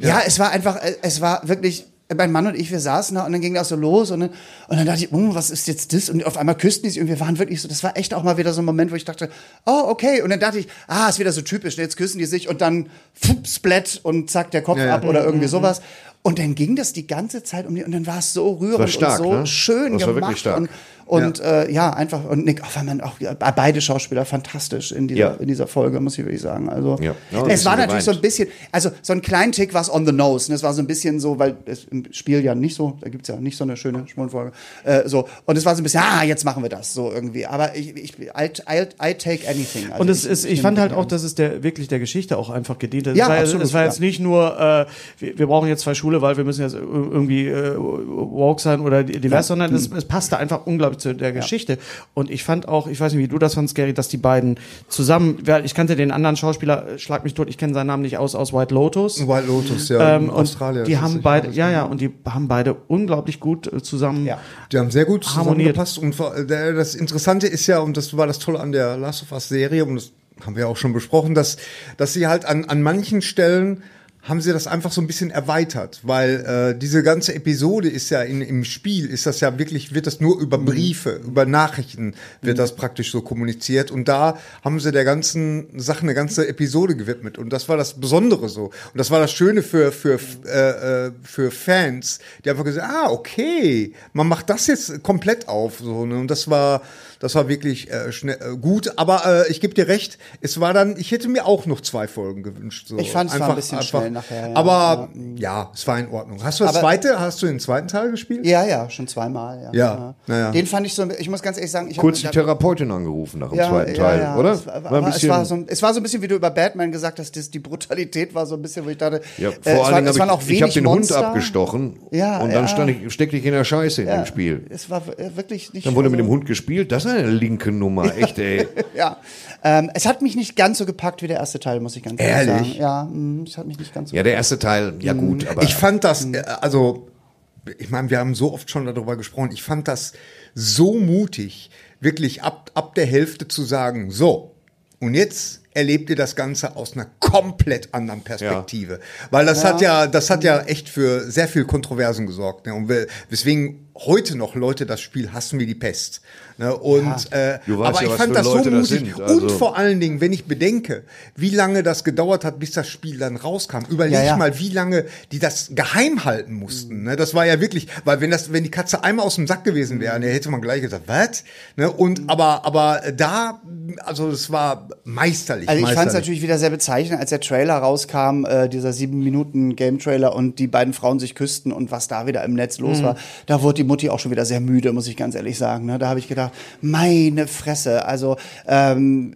A: Ja, es war einfach, äh, es war wirklich, mein Mann und ich, wir saßen da und dann ging das so los und dann, und dann dachte ich, oh, was ist jetzt das? Und auf einmal küssten die sich und wir waren wirklich so, das war echt auch mal wieder so ein Moment, wo ich dachte, oh, okay. Und dann dachte ich, ah, ist wieder so typisch, jetzt küssen die sich und dann fupp, splat und zack, der Kopf
B: Ja, ja.
A: ab oder irgendwie sowas. Und dann ging das die ganze Zeit um die und dann war es so rührend
C: war stark,
A: und so
C: ne?
A: schön
C: Das war
A: gemacht.
C: wirklich stark.
A: Und, und ja. Äh, ja, einfach, und Nick, auch, man auch ja, beide Schauspieler fantastisch in dieser,
C: Ja.
A: in dieser Folge, muss ich wirklich sagen. Also,
C: Ja. Ja, ein
A: es war natürlich so ein bisschen, also so ein kleinen Tick war es on the nose. Und es war so ein bisschen so, weil es im Spiel ja nicht so, da gibt's ja nicht so eine schöne Schwulenfolge. Äh, so. Und es war so ein bisschen, ah, jetzt machen wir das, so irgendwie. Aber ich, ich I, I, I take anything. Also
E: Und es ist, ich,
A: nehm
E: fand halt auch, dass es der wirklich der Geschichte auch einfach gedient hat.
A: Ja,
E: es war,
A: absolut,
E: es war jetzt nicht nur, äh, wir, wir brauchen jetzt zwei Schule, weil wir müssen jetzt irgendwie äh, woke sein oder divers, sondern es, es passte einfach unglaublich zu der Geschichte. Und ich fand auch, ich weiß nicht, wie du das fandst, Gary, dass die beiden zusammen, ich kannte den anderen Schauspieler, äh, schlag mich tot, ich kenne seinen Namen nicht aus, aus White Lotus.
B: White Lotus, ja.
E: Ähm,
B: Australien.
E: die haben beide, ja, ja, und die haben beide unglaublich gut äh, zusammen.
A: Ja.
B: Die haben sehr gut
E: Harmoniert.
B: zusammengepasst. Und der- das Interessante ist ja, und das war das Tolle an der Last of Us Serie, und das haben wir auch schon besprochen, dass, dass sie halt an, an manchen Stellen haben sie das einfach so ein bisschen erweitert, weil äh, diese ganze Episode ist ja in, im Spiel, ist das ja wirklich, wird das nur über Briefe, über Nachrichten wird das praktisch so kommuniziert. Und da haben sie der ganzen Sache eine ganze Episode gewidmet. Und das war das Besondere so. Und das war das Schöne für, für, äh, äh, für Fans, die einfach gesagt ah, okay, man macht das jetzt komplett auf so ne? und das war, das war wirklich äh, schnell, äh, gut, aber äh, ich gebe dir recht, es war dann, ich hätte mir auch noch zwei Folgen gewünscht. So.
A: Ich fand, es war ein bisschen schnell nachher, ja.
B: Aber ja, es war in Ordnung. Hast du das
A: Aber-
B: zweite, hast du den zweiten Teil gespielt?
A: Ja, ja, schon zweimal. Ja,
B: Ja, na ja.
A: Den fand ich so, ich muss ganz ehrlich sagen, ich
C: Kurz die Therapeutin angerufen nach dem zweiten Teil, oder?
A: Es war,
C: War
A: es, war so, es war so ein bisschen, wie du über Batman gesagt hast, das, die Brutalität war so ein bisschen, wo ich dachte,
C: Ja,
A: äh,
C: vor
A: es, war,
C: allen
A: es
C: Dingen
A: waren auch
C: habe ich, ich hab
A: wenig
C: den
A: Monster.
C: Hund abgestochen
A: Ja,
C: und dann
A: ja.
C: stand ich, steckte ich in der Scheiße in
A: Ja,
C: dem Spiel.
A: Es war äh, wirklich nicht.
C: Dann wurde
A: also,
C: mit dem Hund gespielt, das eine linke Nummer, echt ey.
A: Ja, ähm, es hat mich nicht ganz so gepackt wie der erste Teil, muss ich ganz ehrlich,
B: Ehrlich?
A: sagen. Ja, mh, es hat mich nicht ganz so.
C: Ja, der erste Teil, ja gut, aber
B: Ich fand das, äh, also, ich meine, wir haben so oft schon darüber gesprochen, ich fand das so mutig, wirklich ab, ab der Hälfte zu sagen, so, und jetzt erlebt ihr das Ganze aus einer komplett anderen Perspektive. Weil das hat ja, das hat ja echt für sehr viel Kontroversen gesorgt. Ne? Und weswegen heute noch Leute das Spiel hassen wie die Pest. Ne? Und äh,
C: Du weißt
B: aber
C: ja,
B: ich fand das so
C: Leute das
B: mutig.
C: sind, also.
B: Und vor allen Dingen, wenn ich bedenke, wie lange das gedauert hat, bis das Spiel dann rauskam. Überleg
A: Ja, ja.
B: mal, wie lange die das geheim halten mussten. Ne? Das war ja wirklich, weil wenn das, wenn die Katze einmal aus dem Sack gewesen wäre, ne, hätte man gleich gesagt, was? Ne? Und aber, aber da, also es war meisterlich.
A: Also ich fand es natürlich wieder sehr bezeichnend, als der Trailer rauskam, äh, dieser sieben Minuten Game Trailer und die beiden Frauen sich küssten und was da wieder im Netz
B: Mhm.
A: los war. Da wurde die Mutti auch schon wieder sehr müde, muss ich ganz ehrlich sagen. Ne? Da habe ich gedacht, meine Fresse. Also, ähm,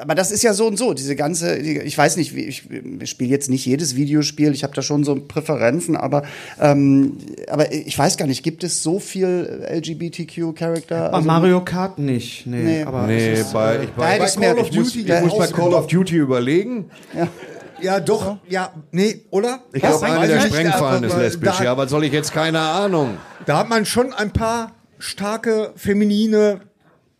A: aber das ist ja so und so. Diese ganze, ich weiß nicht, ich, ich spiele jetzt nicht jedes Videospiel. Ich habe da schon so Präferenzen, aber ähm, aber ich weiß gar nicht, gibt es so viel LGBTQ-Charakter?
E: Bei Mario Kart nicht. Nee,
A: Nee.
E: aber
C: nee,
E: ist,
C: bei, ich,
A: Da
C: bei, bei Call of Duty,
A: ich muss-
C: ich muss bei Call of Duty überlegen.
B: ja, doch, ja, nee, oder?
C: Ich glaube, eine der Sprengfallen ist
B: aber
C: lesbisch.
B: da-
C: Ja, was soll ich jetzt? Keine Ahnung.
B: Da hat man schon ein paar starke, feminine,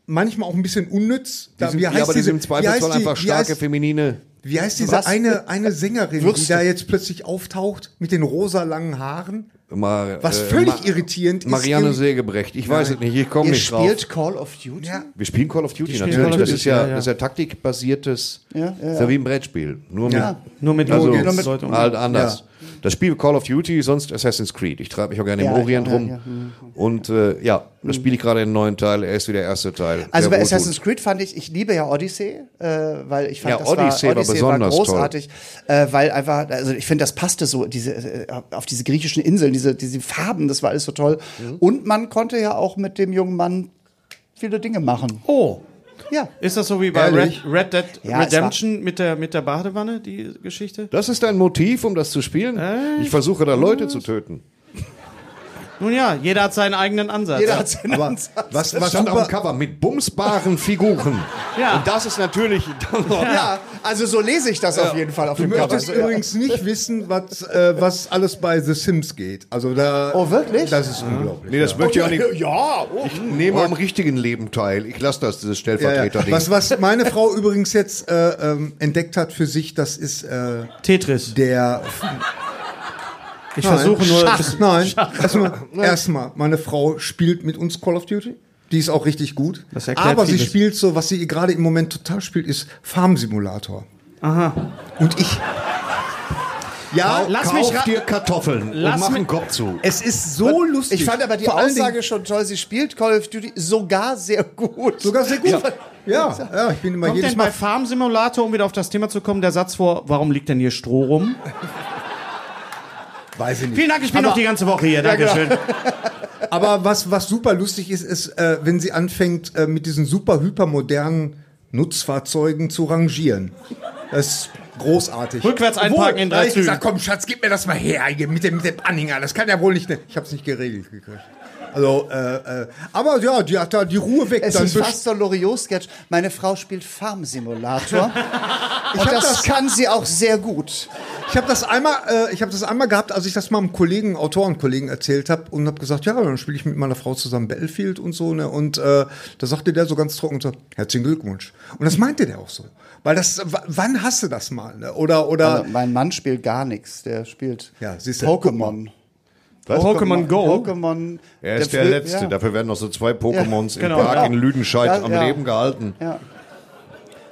B: manchmal auch ein bisschen unnütz. Da,
C: Die sind,
B: wie heißt
C: ja, aber die
B: diese-
C: sind im Zweifelsfall
B: die-
C: einfach starke
B: heißt-
C: feminine.
B: Wie heißt diese
A: Was?
B: eine, eine Sängerin, die
A: Würste.
B: da jetzt plötzlich auftaucht mit den rosa langen Haaren?
C: Mar,
B: Was
C: äh,
B: völlig
C: Ma-
B: irritierend ist.
C: Marianne Sägebrecht. Ich weiß es nicht, ich komme
A: Ihr
C: nicht drauf.
A: spielt Call of Duty?
B: Ja.
C: Wir spielen Call of Duty natürlich.
E: Call of
C: das,
E: Duty,
C: ist ja,
E: ja, ja.
C: das ist ja taktikbasiertes,
A: Ja, ja,
C: ist ja wie ein Brettspiel. Nur mit,
B: Ja.
E: nur mit
C: also,
E: Logik.
A: mit-
C: halt anders. Das Spiel Call of Duty, sonst Assassin's Creed. Ich treibe mich auch gerne
A: Ja,
C: im Orient
A: ja,
C: rum. Und äh, ja, das spiele ich gerade in den neuen Teil. Er ist wie der erste Teil.
A: Also bei. Assassin's Creed fand ich, ich liebe ja Odyssey, äh, weil ich fand,
C: Ja,
A: das
C: Odyssey war
A: war, Odyssey
C: besonders
A: war großartig, äh, weil einfach, also ich finde, das passte so, diese, äh, auf diese griechischen Inseln, diese, diese Farben, das war alles so toll.
C: Mhm.
A: Und man konnte ja auch mit dem jungen Mann viele Dinge machen.
E: Oh.
A: Ja.
E: Ist das so wie bei Red? Red Dead
A: Ja,
E: Redemption mit der, mit der Badewanne, die Geschichte?
C: Das ist dein Motiv, um das zu spielen? Ich versuche da Leute zu töten.
E: Nun ja, jeder hat seinen eigenen Ansatz.
A: Jeder hat seinen
B: Aber
A: Ansatz.
B: was,
C: Das
B: was
C: stand auf dem Cover mit bumsbaren Figuren.
E: Ja.
C: Und das ist natürlich.
A: Ja, also so lese ich das auf jeden Fall auf
B: Du
A: dem Cover.
B: möchtest
A: So, ja.
B: übrigens nicht wissen, was, äh, was alles bei The Sims geht. Also da.
A: Oh, wirklich?
B: Das ist unglaublich.
C: Nee, das möchte ich auch nicht.
A: Ja, oh.
C: Ich nehme am richtigen Leben teil. Ich lasse das, dieses
B: Ja, ja.
C: Stellvertreter-Ding.
B: Was, was meine Frau übrigens jetzt äh, ähm, entdeckt hat für sich, das ist äh,
E: Tetris.
B: der.
E: Ich versuche nur.
B: Schach. Nein, erstmal, erstmal, meine Frau spielt mit uns Call of Duty. Die ist auch richtig gut.
E: Das erklärt
B: Aber sie
E: vieles.
B: spielt so, was sie gerade im Moment total spielt, ist Farm Simulator. Aha. Und ich. Ja,
E: Lass
C: Kauf
E: mich
C: dir Kartoffeln
E: Lass
C: und mach
E: mich-
C: einen Kopf zu.
B: es ist so lustig.
A: Ich fand aber die
B: Vor allen
A: Aussage
B: Dingen-
A: schon toll. Sie spielt Call of Duty sogar sehr gut.
B: sogar sehr gut. Ja, ja, ich bin immer
E: Kommt
B: jedes
E: denn bei
B: Mal.
E: Farm Simulator, um wieder auf das Thema zu kommen, der Satz vor, warum liegt denn hier Stroh rum?
B: Weiß ich nicht.
E: Vielen Dank, ich bin
B: Aber-
E: noch die ganze Woche hier. Dankeschön.
B: Aber was, was super lustig ist, ist, äh, wenn sie anfängt, äh, mit diesen super hypermodernen Nutzfahrzeugen zu rangieren. Das ist großartig.
E: Rückwärts einparken in drei
B: hab ich
E: Zügen.
B: gesagt, komm, Schatz, gib mir das mal her hier mit dem, mit dem Anhänger. Das kann ja wohl nicht. Ne ich hab's nicht geregelt gekriegt. Also, äh, äh, aber ja, die hat da die Ruhe weg.
A: Es
B: dann
A: ist fast so ein Loriot-Sketch. Meine Frau spielt Farm-Simulator. Und das,
B: das-
A: kann sie auch sehr gut.
B: Ich habe das einmal, äh, ich habe das einmal gehabt, als ich das mal einem Kollegen, Autorenkollegen erzählt habe und habe gesagt, ja, dann spiele ich mit meiner Frau zusammen Battlefield und so, ne? Und äh, da sagte der so ganz trocken so, herzlichen Glückwunsch. Und das meinte der auch so, weil das, wann hast du das mal, ne? Oder oder
A: Also, mein Mann spielt gar nichts. Der spielt
B: Ja, siehst du, guck
A: Pokémon.
E: Pokémon Go.
A: Pokémon.
C: Er ist der,
A: frü-
C: Letzte.
A: Ja.
C: Dafür werden noch so zwei Pokémons
E: genau,
C: im Park
A: ja.
C: in Lüdenscheid
A: Ja,
C: am
A: ja.
C: Leben gehalten.
A: Ja.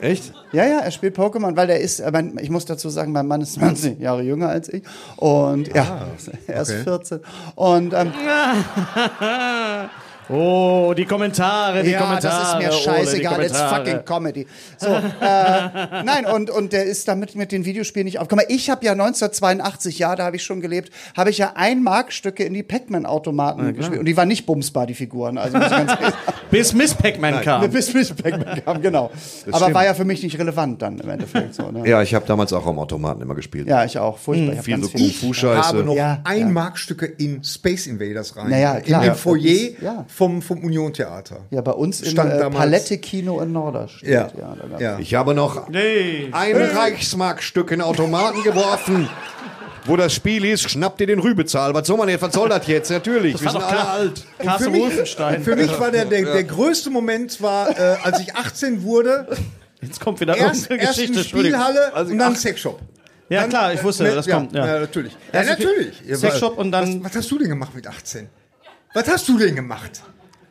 C: Echt?
A: Ja, ja, er spielt Pokémon, weil der ist, äh, mein, ich muss dazu sagen, mein Mann ist 20 Jahre jünger als ich. Und ja, er ist
B: okay.
A: 14. Und ähm,
E: Oh, die Kommentare, die
A: ja,
E: Kommentare.
A: das ist mir
E: Ole,
A: scheißegal, it's
E: Kommentare.
A: fucking Comedy. So, äh, nein, und, und der ist damit mit den Videospielen nicht aufgekommen. Ich habe ja 1982, ja, da habe ich schon gelebt, habe ich ja ein Markstücke in die Pac-Man-Automaten gespielt. Und die waren nicht bumsbar, die Figuren. Also ich.
E: Bis Miss Pac-Man kam.
A: bis bis Pac-Man kam, genau. Aber
C: stimmt.
A: war ja für mich nicht relevant dann im Endeffekt. So, ne?
C: Ja, ich habe damals auch am Automaten immer gespielt.
A: Ja, ich auch. Furchtbar. Ich hab
C: Viel
A: ganz
C: so
A: viel-
C: Scheiße.
B: habe noch
A: Ja,
B: ein
A: ja.
B: Markstücke in Space Invaders rein.
A: Naja,
B: in
A: klar.
B: dem
A: Ja,
B: Foyer
A: das ja.
B: Vom, vom Union Theater.
A: Ja, bei uns im äh,
B: damals-
A: Palette-Kino in Norderstedt.
B: Ja.
A: da gab's-
B: Ja.
C: Ich habe noch
E: Nee.
C: ein Reichsmarkstück in Automaten geworfen. Wo das Spiel ist, schnappt ihr den Rübezahl. Was soll man jetzt? Was soll das jetzt? Natürlich, wir
E: war
C: sind alle alt.
E: Carsten
B: Für mich,
E: Wolfenstein.
B: für mich war der, der, der größte Moment war, äh, als ich 18 wurde,
E: Jetzt kommt wieder
B: erst,
E: irgendeine
B: erst
E: Geschichte. Entschuldigung.
B: Spielhalle
C: Also
B: und dann Sexshop.
E: Ja,
B: Dann,
E: klar, ich wusste,
B: äh,
E: das
B: ja,
E: kommt. Ja.
B: Ja, natürlich. Ja,
E: Erst
B: natürlich.
E: Sexshop und dann-
B: Was, was hast du denn gemacht mit 18? Was hast du denn gemacht?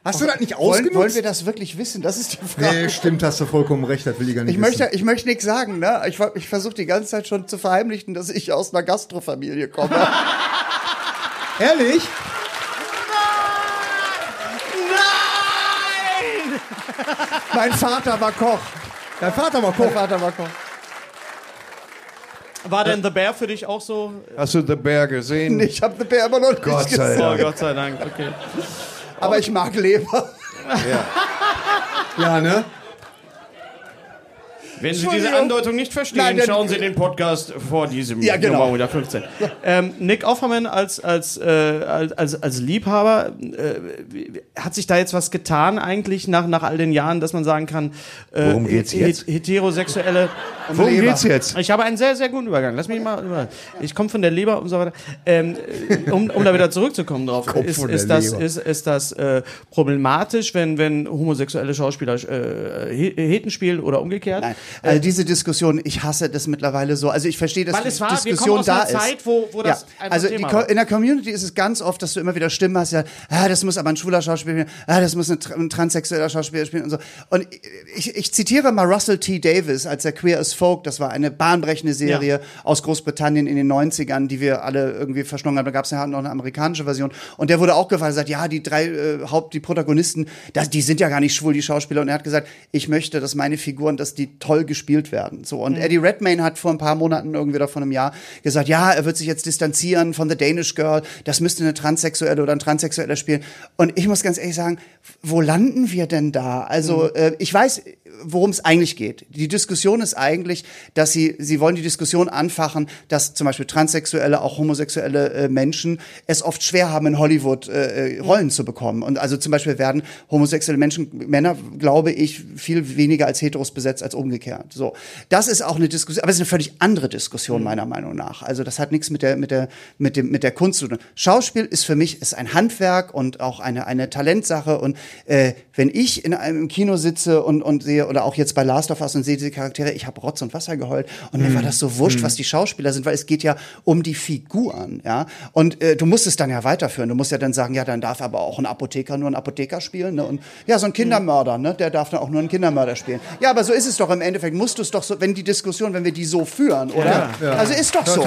B: Hast du das nicht
A: Wollen,
B: ausgenutzt?
A: wollen wir das wirklich wissen? Das ist die Frage.
B: Nee, stimmt, hast du vollkommen recht, das will ich gar nicht
A: Ich möchte,
B: wissen.
A: ich möchte nichts sagen, ne? Ich, ich versuche die ganze Zeit schon zu verheimlichen, dass ich aus einer Gastrofamilie komme.
B: Ehrlich?
A: mein Vater war Koch.
B: Dein Vater war
A: Mein
B: Koch.
A: Vater war Koch.
E: War denn The Bear für dich auch so?
C: Hast du The Bear gesehen?
A: Ich habe The Bear immer noch nicht
C: Gott sei
A: gesehen.
E: Oh,
C: Dank.
E: Gott sei Dank. Okay.
A: Aber ich mag Leber.
B: Ja, ne?
E: Wenn Sie diese. Andeutung nicht verstehen,
A: Nein,
E: schauen Sie den Podcast vor diesem
A: Ja, genau.
E: Nummer 15. Ähm, Nick Offerman als, als, äh, als, als, Liebhaber, äh, hat sich da jetzt was getan eigentlich nach, nach all den Jahren, dass man sagen kann, äh,
C: Worum geht's jetzt?
E: he- Heterosexuelle.
C: Worum
A: Leber.
C: geht's jetzt?
E: Ich habe einen sehr, sehr guten Übergang. Lass mich mal. über- Ich komme von der Leber und so weiter. Ähm, äh, um, um da wieder zurückzukommen drauf, ist,
B: von
E: ist
B: der
E: das,
B: Leber.
E: ist, ist das äh, problematisch, wenn, wenn homosexuelle Schauspieler äh, He- Heten spielen oder umgekehrt?
A: Nein, also diese Diskussion, ich hasse das mittlerweile so. Also ich verstehe, dass
E: Weil
A: die
E: es war- wir
A: Diskussion
E: kommen aus
A: da
E: einer
A: ist.
E: Zeit, wo- wo das einfach
A: also
E: Thema
A: die,
E: war.
A: in der Community ist es ganz oft, dass du immer wieder Stimmen hast, ja, ah, das muss aber ein schwuler Schauspieler spielen, ah, das muss ein, ein transsexueller Schauspieler spielen und so. Und ich, ich zitiere mal Russell T. Davis, als er Queer as Folk, das war eine bahnbrechende Serie aus Großbritannien in den 90ern, die wir alle irgendwie verschlungen haben. Da gab es ja noch eine amerikanische Version. Und der wurde auch gefragt, sagt, ja, die drei äh, Haupt, die Protagonisten, das, die sind ja gar nicht schwul, die Schauspieler. Und er hat gesagt, ich möchte, dass meine Figuren, dass die toll soll gespielt werden. So und Eddie Redmayne hat vor ein paar Monaten irgendwie oder vor einem Jahr gesagt, ja, er wird sich jetzt distanzieren von The Danish Girl. Das müsste eine Transsexuelle oder ein Transsexueller spielen. Und ich muss ganz ehrlich sagen, wo landen wir denn da? Also äh, ich weiß, worum es eigentlich geht. Die Diskussion ist eigentlich, dass sie, sie wollen die Diskussion anfachen, dass zum Beispiel Transsexuelle, auch homosexuelle äh, Menschen es oft schwer haben, in Hollywood äh, äh, Rollen zu bekommen. Und also zum Beispiel werden homosexuelle Menschen, Männer, glaube ich, viel weniger als Heteros besetzt als umgekehrt. So. Das ist auch eine Diskussion, aber es ist eine völlig andere Diskussion, meiner Meinung nach. Also das hat nichts mit der, mit der, mit dem, mit der Kunst zu tun. Schauspiel ist für mich, ist ein Handwerk und auch eine, eine Talentsache. Und äh, wenn ich in einem Kino sitze und, und sehe, oder auch jetzt bei Last of Us und sehe diese Charaktere, ich habe Rotz und Wasser geheult und mir war das so wurscht, was die Schauspieler sind, weil es geht ja um die Figuren, ja. Und äh, du musst es dann ja weiterführen. Du musst ja dann sagen, ja, dann darf aber auch ein Apotheker nur einen Apotheker spielen, ne? Und ja, so ein Kindermörder, ne? Der darf dann auch nur einen Kindermörder spielen. Ja, aber so ist es doch im Endeffekt. Musst du es doch so, wenn die Diskussion, wenn wir die so führen, oder? Also ist doch so.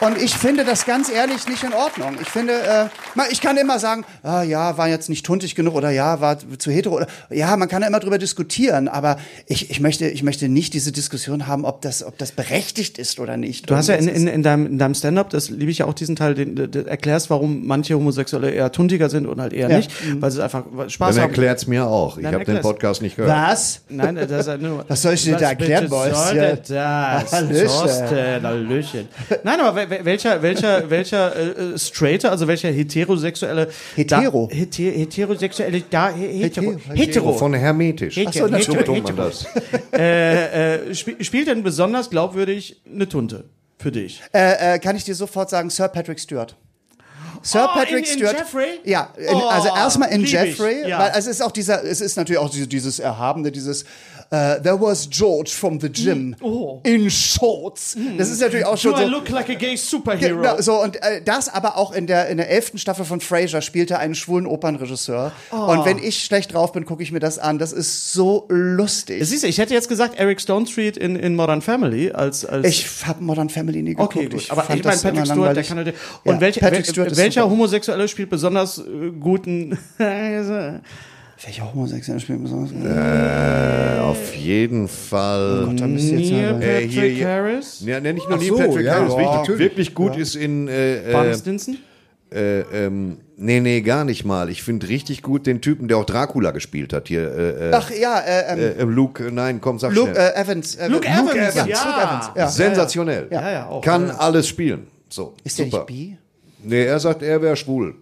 A: Und ich finde das ganz ehrlich nicht in Ordnung. Ich finde, äh, ich kann immer sagen, ah, ja, war jetzt nicht tuntig genug oder ja, war zu hetero oder ja, man kann ja immer drüber diskutieren, aber ich, ich möchte, ich möchte nicht diese Diskussion haben, ob das, ob das berechtigt ist oder nicht.
E: Du hast ja in, in, in deinem, in deinem Stand-up, das liebe ich ja auch diesen Teil, den, den, den erklärst, warum manche Homosexuelle eher tuntiger sind und halt eher
A: Ja.
E: nicht, weil sie einfach Spaß
C: Dann
E: haben.
C: erklärt's mir auch. Ich habe den. Podcast nicht gehört.
A: Was?
E: Nein, das ist halt nur.
A: Was soll ich dir da erklären,
E: bitte
A: Boys?
E: soll
A: Ja.
E: das?
A: Hallöchen.
E: Thorsten, Hallöchen. Nein, aber wel- wel- welcher, welcher, welcher äh, äh, straighter, also welcher heterosexuelle
A: Hetero.
E: Da, heter, heterosexuelle da he- hetero,
A: Hetero.
E: hetero,
C: Von hermetisch.
E: Hetero,
A: so, na,
C: So
E: hetero,
C: betont man das.
E: äh, äh, spiel, spielt denn besonders glaubwürdig eine Tunte für dich?
A: Äh, äh, kann ich dir sofort sagen, Sir Patrick Stewart. Sir
E: Oh,
A: Patrick
E: in- in
A: Stewart.
E: Jeffrey?
A: Ja, in,
E: Oh,
A: also erstmal in
E: lieb ich,
A: Jeffrey,
E: ja.
A: weil es ist auch dieser, es ist natürlich auch dieses, dieses Erhabene, dieses äh, There was George from the gym
E: Oh.
A: in shorts. Das ist natürlich auch schon
E: Do I
A: so.
E: look like a gay superhero?
A: Genau, so und äh, das aber auch in der in der elften Staffel von Frasier spielt er einen schwulen Opernregisseur
E: Oh.
A: und wenn ich schlecht drauf bin, gucke ich mir das an. Das ist so lustig.
E: Siehst du, ich hätte jetzt gesagt Eric Stone Street in, in Modern Family als, als
A: ich habe Modern Family nie geguckt.
E: Okay, gut.
A: Ich
E: Aber ich meine, Patrick Stewart, der kann halt.
A: Ja,
E: Und welcher,
A: Patrick
E: wel-
A: Stewart ist
E: welcher
A: super.
E: Homosexuelle spielt besonders äh, guten.
A: Welcher Homosexuelle spielt besonders?
C: Äh, auf jeden Fall.
A: Da bist du jetzt
E: Neil
A: mal-
C: Äh,
E: Patrick
C: hier- hier-
E: Harris?
C: Ja, ne, nicht nur
B: Ach
C: Neil
B: so,
C: Patrick
B: ja,
C: Harris.
B: ja,
C: Wirklich, wirklich gut ist in. Äh,
E: Barney
C: äh,
E: Stinson?
C: äh, ähm, nee, nee, gar nicht mal. Ich finde richtig gut den Typen, der auch Dracula gespielt hat. Hier, äh, äh,
A: Ach ja, äh, ähm,
C: äh, Luke, nein, komm, sag
A: Luke
C: schnell.
A: äh, Evans. Äh,
E: Luke Evans,
A: ja.
E: ja.
A: Luke Evans, ja.
C: Sensationell.
E: Ja, ja, auch.
C: Kann
E: Ja.
C: alles spielen. So,
A: Ist der
C: super.
A: nicht bi?
C: Nee, er sagt, er wäre schwul.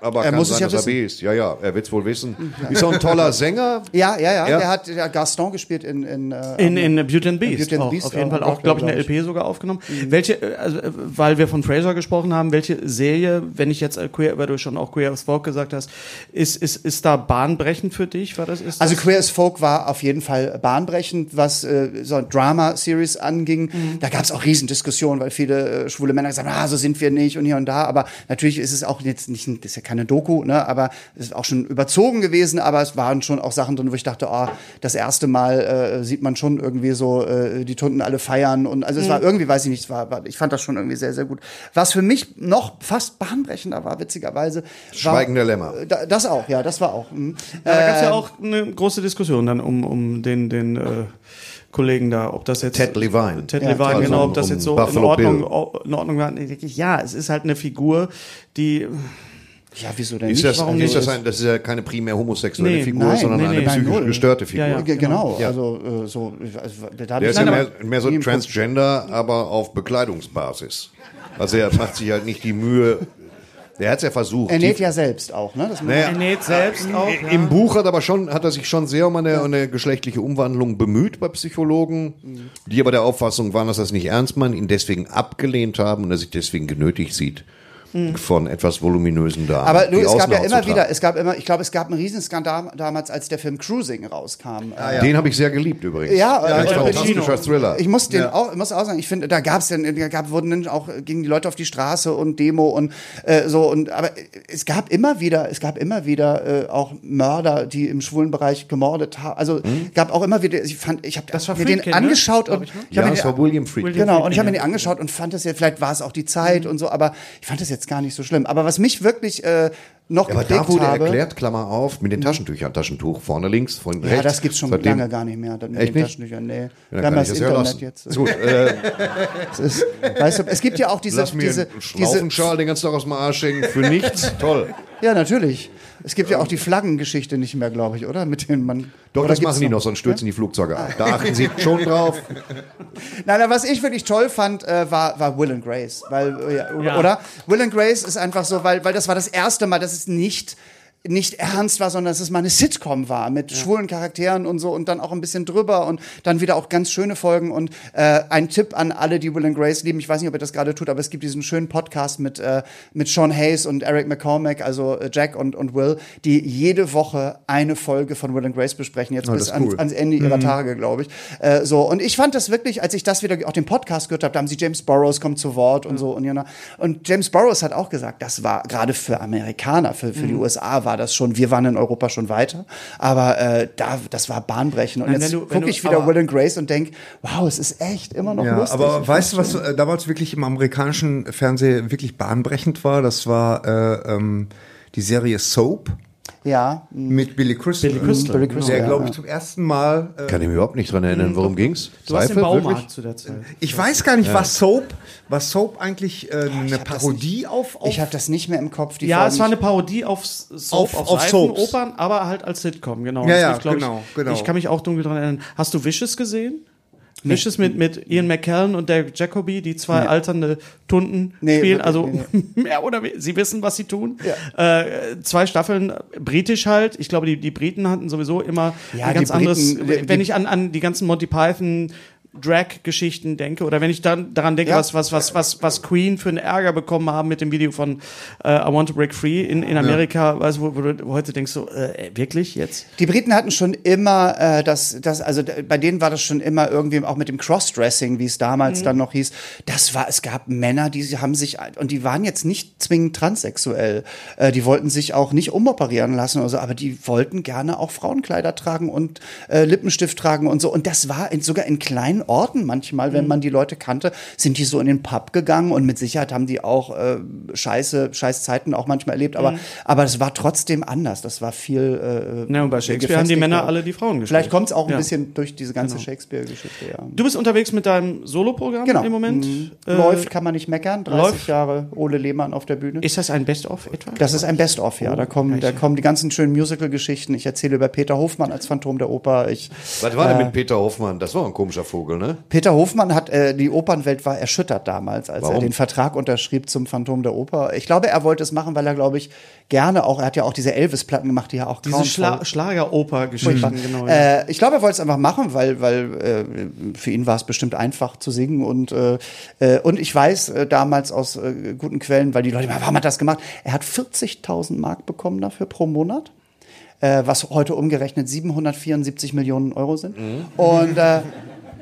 C: Aber
A: Er
C: kann
A: muss es
C: sein,
A: ja
C: dass er
A: wissen.
C: B ist. Ja, ja, er wird's wohl wissen. Ist auch ein toller Sänger.
A: Ja, ja, ja.
C: Ja.
A: Der hat ja, Gaston gespielt in in, äh,
E: In, in Beauty and Beast.
A: Beauty and the
E: auch,
A: Beast,
E: auf jeden Fall
A: auch,
E: glaube ich, eine
A: glaub
E: LP sogar aufgenommen. Welche, äh, also, äh, weil wir von Fraser gesprochen haben, welche Serie, wenn ich jetzt äh, Queer, weil du schon auch Queer as Folk gesagt hast, ist, ist, ist da bahnbrechend für dich? War das, ist
A: Also
E: das?
A: Queer as Folk war auf jeden Fall bahnbrechend, was äh, so Drama-Series anging.
E: Mhm.
A: Da gab es auch Riesendiskussionen, weil viele äh, schwule Männer gesagt haben, ah, so sind wir nicht und hier und da. Aber natürlich ist es auch jetzt nicht, das ist ja keine Doku, ne? aber es ist auch schon überzogen gewesen. Aber es waren schon auch Sachen drin, wo ich dachte, oh, das erste Mal äh, sieht man schon irgendwie so äh, die Tunden alle feiern. Und also es
E: Mhm.
A: war irgendwie, weiß ich nicht, es war, war, ich fand das schon irgendwie sehr, sehr gut. Was für mich noch fast bahnbrechender war, witzigerweise.
C: Schweigen der Lämmer.
A: Da, das auch, ja, das war auch. mhm.
E: Ja, da gab es ja
A: Ähm,
E: auch eine große Diskussion dann um, um den, den äh, Kollegen da, ob das jetzt.
C: Ted Levine.
E: Ted
A: Ja,
E: Levine,
C: also
E: genau, ob das
C: um
E: jetzt so in Ordnung, in Ordnung war. Ja, es ist halt eine Figur, die.
A: Ja, wieso denn
C: Ist
A: nicht?
C: das,
E: warum
C: ist das, ein, das ist ja keine primär homosexuelle
E: Nee,
C: Figur,
A: nein,
C: sondern
E: nee,
C: eine
E: nee,
A: nein,
C: psychisch
A: null.
C: gestörte Figur.
E: Ja, ja.
A: Ge- Genau,
C: Ja.
A: also äh, so. Also, da
C: Der ist
A: Nein,
C: ja mehr, mehr so. Transgender, aber auf Bekleidungsbasis. Also er macht sich halt nicht die Mühe. Der hat es ja versucht.
A: Er näht ja selbst auch, ne? Das
C: Naja,
E: Er näht selbst auch.
C: i- Im Buch hat aber schon, hat er sich schon sehr um eine, eine geschlechtliche Umwandlung bemüht bei Psychologen, die aber der Auffassung waren, dass er es nicht ernst meinen, ihn deswegen abgelehnt haben und er sich deswegen genötigt sieht, von etwas voluminösen Damen.
A: Aber du, es gab ja immer wieder, es gab immer, ich glaube, es gab einen Riesenskandal damals, als der Film Cruising rauskam. Äh,
C: Den habe ich sehr geliebt übrigens.
A: Ja,
C: Ein
A: äh,
C: fantastischer Thriller.
A: Ich muss den auch, ich muss auch sagen, ich finde, da gab es dann, da gab, wurden dann auch gegen die Leute auf die Straße und Demo und äh, so und aber es gab immer wieder, es gab immer wieder äh, auch Mörder, die im schwulen Bereich gemordet haben. Also gab auch immer wieder, ich fand, ich habe
E: Das war
A: mir den
E: Friedkin, ne?
A: angeschaut und
E: ich, ne?
A: ich
C: ja,
A: den-
C: war William Friedkin.
A: Genau, und ich habe mir
E: ja.
A: den angeschaut und fand das ja, vielleicht war es auch die Zeit und so, aber ich fand das jetzt gar nicht so schlimm. Aber was mich wirklich äh, noch
C: Ja, aber da wurde
A: habe.
C: erklärt, Klammer auf, mit den Taschentüchern. Taschentuch vorne links, von
A: ja,
C: rechts.
A: das gibt's schon
C: Seitdem-
A: lange gar nicht mehr. Das mit
C: Echt
A: den
C: nicht?
A: Taschentüchern, nee.
C: Ja,
A: Wir
C: dann
A: haben
C: kann ich
A: das
C: das ja
A: Internet jetzt.
C: Ist gut, äh,
A: Es ist, weißt du, es gibt ja auch diese,
C: lass mir
A: diese,
C: einen
A: diese,
C: Schlaufenschal den ganzen Tag aus dem Arsch hängen für nichts. Toll.
A: ja, natürlich. Es gibt ja auch die Flaggengeschichte nicht mehr, glaube ich, oder? Mit denen man.
C: Doch, das machen die noch, sonst stürzen die Flugzeuge ab. Da achten sie schon drauf.
A: Nein, aber was ich wirklich toll fand, äh, war, war Will and Grace. Weil, äh, ja, oder,
E: Ja.
A: oder? Will and Grace ist einfach so, weil, weil das war das erste Mal, dass nicht nicht ernst war, sondern dass es mal eine Sitcom war mit schwulen Charakteren und so und dann auch ein bisschen drüber und dann wieder auch ganz schöne Folgen und äh, ein Tipp an alle, die Will and Grace lieben. Ich weiß nicht, ob ihr das gerade tut, aber es gibt diesen schönen Podcast mit äh, mit Sean Hayes und Eric McCormack, also äh, Jack und und Will, die jede Woche eine Folge von Will and Grace besprechen. Jetzt bis
B: ist
A: an,
B: cool.
A: ans Ende ihrer Tage, glaube ich. Äh, so und ich fand das wirklich, als ich das wieder auch den Podcast gehört habe, da haben sie James Burrows kommt zu Wort und so und ja, und James Burrows hat auch gesagt, das war gerade für Amerikaner, für für die USA war das schon. Wir waren in Europa schon weiter, aber äh, da das war bahnbrechend und
E: Nein,
A: jetzt gucke ich wieder Will and Grace und denk, wow, es ist echt immer noch
B: Ja,
A: lustig.
B: aber weißt du, was äh, damals wirklich im amerikanischen Fernsehen wirklich bahnbrechend war? Das war äh, ähm, die Serie Soap
A: Ja,
B: mit Billy Crystal.
E: Billy Crystal,
A: Billy Crystal,
B: der, glaube ich, zum ersten Mal. Äh,
C: Kann ich mich überhaupt nicht dran erinnern, worum ging's?
E: Du warst im Baumarkt
C: wirklich?
E: zu der Zeit.
B: ich weiß gar nicht, was Soap, was Soap eigentlich äh, eine
A: hab das
B: Parodie auf, auf
A: ich habe das nicht mehr im Kopf. Die
E: Ja,
A: Folgen.
E: es war eine Parodie auf Soap,
B: Auf-
E: auf,
B: auf Soaps.
E: Seifenopern, aber halt als Sitcom, genau.
B: Ja,
E: Das
B: ja,
E: lief, glaub
B: genau,
E: ich,
B: genau.
E: Ich kann mich auch dunkel dran erinnern. Hast du Vicious gesehen? Vicious mit, mit Ian McKellen und Derek Jacobi, die zwei alternde Tunden
A: Nee,
E: spielen. Also
A: nee,
E: mehr oder weniger, sie wissen, was sie tun. Äh, zwei Staffeln, britisch halt. Ich glaube, die, die Briten hatten sowieso immer
A: Ja,
E: ein ganz anderes,
A: Briten,
E: wenn
A: die-
E: ich an, an die ganzen Monty Python Drag-Geschichten denke oder wenn ich dann daran denke,
A: Ja.
E: was, was, was, was, was Queen für einen Ärger bekommen haben mit dem Video von äh, I Want to Break Free in, in Amerika, weißt du, wo, wo du heute denkst, so, äh, wirklich jetzt?
A: Die Briten hatten schon immer äh, das, das, also bei denen war das schon immer irgendwie auch mit dem Crossdressing, wie es
E: Mhm.
A: damals dann noch hieß. Das war, es gab Männer, die haben sich und die waren jetzt nicht zwingend transsexuell. Äh, die wollten sich auch nicht umoperieren lassen oder so, aber die wollten gerne auch Frauenkleider tragen und äh, Lippenstift tragen und so. Und das war in, sogar in kleinen Orten manchmal,
E: Mhm.
A: wenn man die Leute kannte, sind die so in den Pub gegangen und mit Sicherheit haben die auch äh, scheiße, scheiß Zeiten auch manchmal erlebt. Aber,
E: Mhm.
A: aber das war trotzdem anders. Das war viel. Äh,
E: Na, und bei Shakespeare haben die. Männer alle die Frauen gespielt.
A: Vielleicht kommt es auch ein
E: Ja.
A: bisschen durch diese ganze Shakespeare-Geschichte, ja.
E: Du bist unterwegs mit deinem Soloprogramm
A: Genau.
E: im Moment.
A: Mhm.
E: Äh,
A: Läuft, kann man nicht meckern. 30
E: läuft.
A: Jahre Ole Lehmann auf der Bühne.
E: Ist das ein Best-of etwa?
A: das ist ein Best-of, ja. Da kommen, da kommen die ganzen schönen Musical-Geschichten. Ich erzähle über Peter Hofmann als Phantom der Oper. Ich,
C: Was war denn mit Peter Hoffmann? Das war ein komischer Vogel, ne?
A: Peter Hofmann hat, äh, die Opernwelt war erschüttert damals, als er
C: Warum?
A: den Vertrag unterschrieb zum Phantom der Oper. Ich glaube, er wollte es machen, weil er, glaube ich, gerne auch, er hat ja auch diese Elvis-Platten gemacht, die ja auch
E: Diese Schla Schlageroper-Geschichten, genau. ja.
A: Äh, ich glaube, er wollte es einfach machen, weil, weil äh, für ihn war es bestimmt einfach zu singen. Und, äh, äh, und ich weiß äh, damals aus äh, guten Quellen, weil die Leute, warum hat er das gemacht? Er hat 40.000 Mark bekommen dafür pro Monat. Äh, was heute umgerechnet 774 Millionen Euro sind. Und, äh,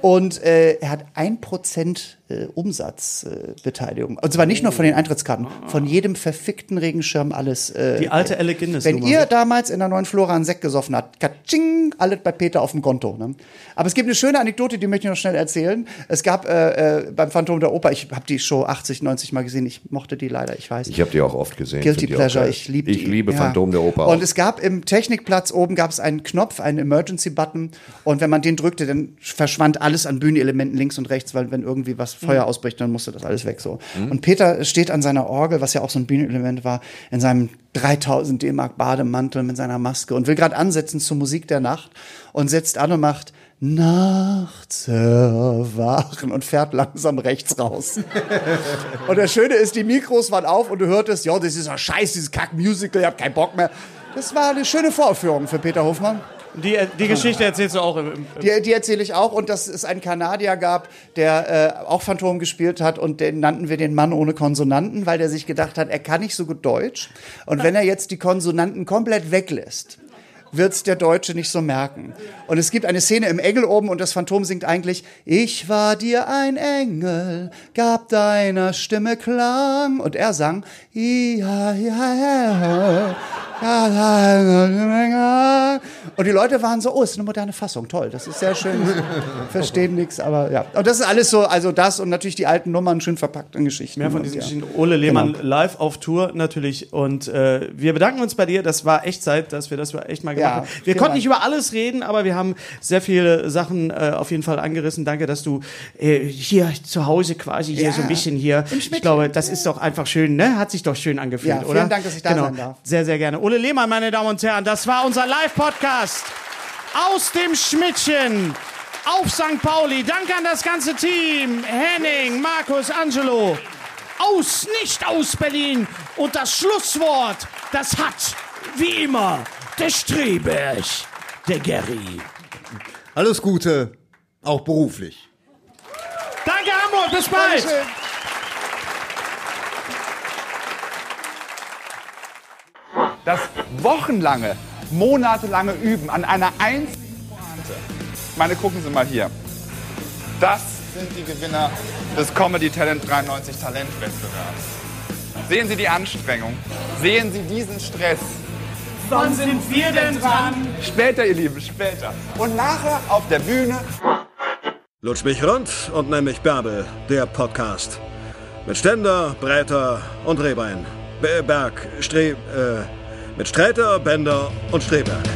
A: und äh, er hat ein Prozent äh, Umsatzbeteiligung. Äh, Beteiligung. und zwar nicht nur von den Eintrittskarten, von jedem verfickten Regenschirm alles. Äh,
E: Die alte Alec Guinness
A: wenn
E: Nummer.
A: ihr damals in der neuen Flora einen Sekt gesoffen habt, katsching, alles bei Peter auf dem Konto. Ne? Aber es gibt eine schöne Anekdote, die möchte ich noch schnell erzählen. Es gab äh, äh, beim Phantom der Oper, ich habe die Show 80, 90 Mal gesehen, ich mochte die leider, ich weiß.
C: Ich habe die auch oft gesehen.
A: Guilty Pleasure, ich liebe
C: Ich
A: die.
C: liebe
A: Ja.
C: Phantom der Oper.
A: Und
C: auch.
A: es gab im Technikplatz oben gab es einen Knopf, einen Emergency-Button. Und wenn man den drückte, dann verschwand alles an Bühnenelementen links und rechts, weil wenn irgendwie was Feuer
C: Mhm.
A: ausbricht, dann musste das alles weg so. Und Peter steht an seiner Orgel, was ja auch so ein Bühnenelement war, in seinem 3000 D-Mark Bademantel mit seiner Maske und will gerade ansetzen zur Musik der Nacht und setzt an und macht Nachts erwachen und fährt langsam rechts raus. Und das Schöne ist, die Mikros waren auf und du hörtest, ja, das ist ja scheiße, dieses Kack-Musical, ich hab keinen Bock mehr. Das war eine schöne Vorführung für Peter Hofmann.
E: Die, die Geschichte erzählst du auch im, im
A: Die, die erzähle ich auch. Und dass es einen Kanadier gab, der äh, auch Phantom gespielt hat. Und den nannten wir den Mann ohne Konsonanten, weil der sich gedacht hat, er kann nicht so gut Deutsch. Und wenn er jetzt die Konsonanten komplett weglässt, wird's der Deutsche nicht so merken. Und es gibt eine Szene im Engel oben und das Phantom singt eigentlich, ich war dir ein Engel, gab deiner Stimme Klang. Und er sang, ja, ja, ja, Und die Leute waren so, oh, ist eine moderne Fassung, toll, das ist sehr schön. Verstehen nichts, aber ja. Und das ist alles so, also das und natürlich die alten Nummern schön verpackt in Geschichten.
E: Mehr von diesen
A: ja.
E: Geschichten. Ole Lehmann
A: Genau.
E: live auf Tour natürlich. Und äh, wir bedanken uns bei dir. Das war echt Zeit, dass wir das echt mal gemacht
A: Ja.
E: Wir
A: vielen
E: konnten nicht über alles reden, aber wir haben sehr viele Sachen äh, auf jeden Fall angerissen. Danke, dass du äh, hier zu Hause quasi hier
A: Ja,
E: so ein bisschen hier. Ich glaube, das ist doch einfach schön, ne? Hat sich doch schön angefühlt,
A: Ja, vielen
E: oder?
A: Dank, dass ich da
E: genau.
A: sein darf.
E: Sehr, sehr gerne. Ole Lehmann, meine Damen und Herren, das war unser Live-Podcast aus dem Schmidtchen auf St. Pauli. Danke an das ganze Team. Henning, Markus, Angelo. Aus, nicht aus Berlin. Und das Schlusswort, das hat, wie immer, der Streberg, der Gary.
B: Alles Gute, auch beruflich.
E: Danke, Hamburg. Bis bald.
F: das wochenlange, monatelange Üben an einer einzigen Pointe. Meine, gucken Sie mal hier. Das sind die Gewinner des Comedy Talent 93 Talentwettbewerbs. Sehen Sie die Anstrengung. Sehen Sie diesen Stress.
E: Wann sind wir denn dran?
F: Später, ihr Lieben, später. Und nachher auf der Bühne
D: Lutsch mich rund und nenn mich Bärbel, der Podcast. Mit Ständer, Breiter und Rehbein. Be Berg, Stre... Äh, mit Sträter, Bender und Streberg.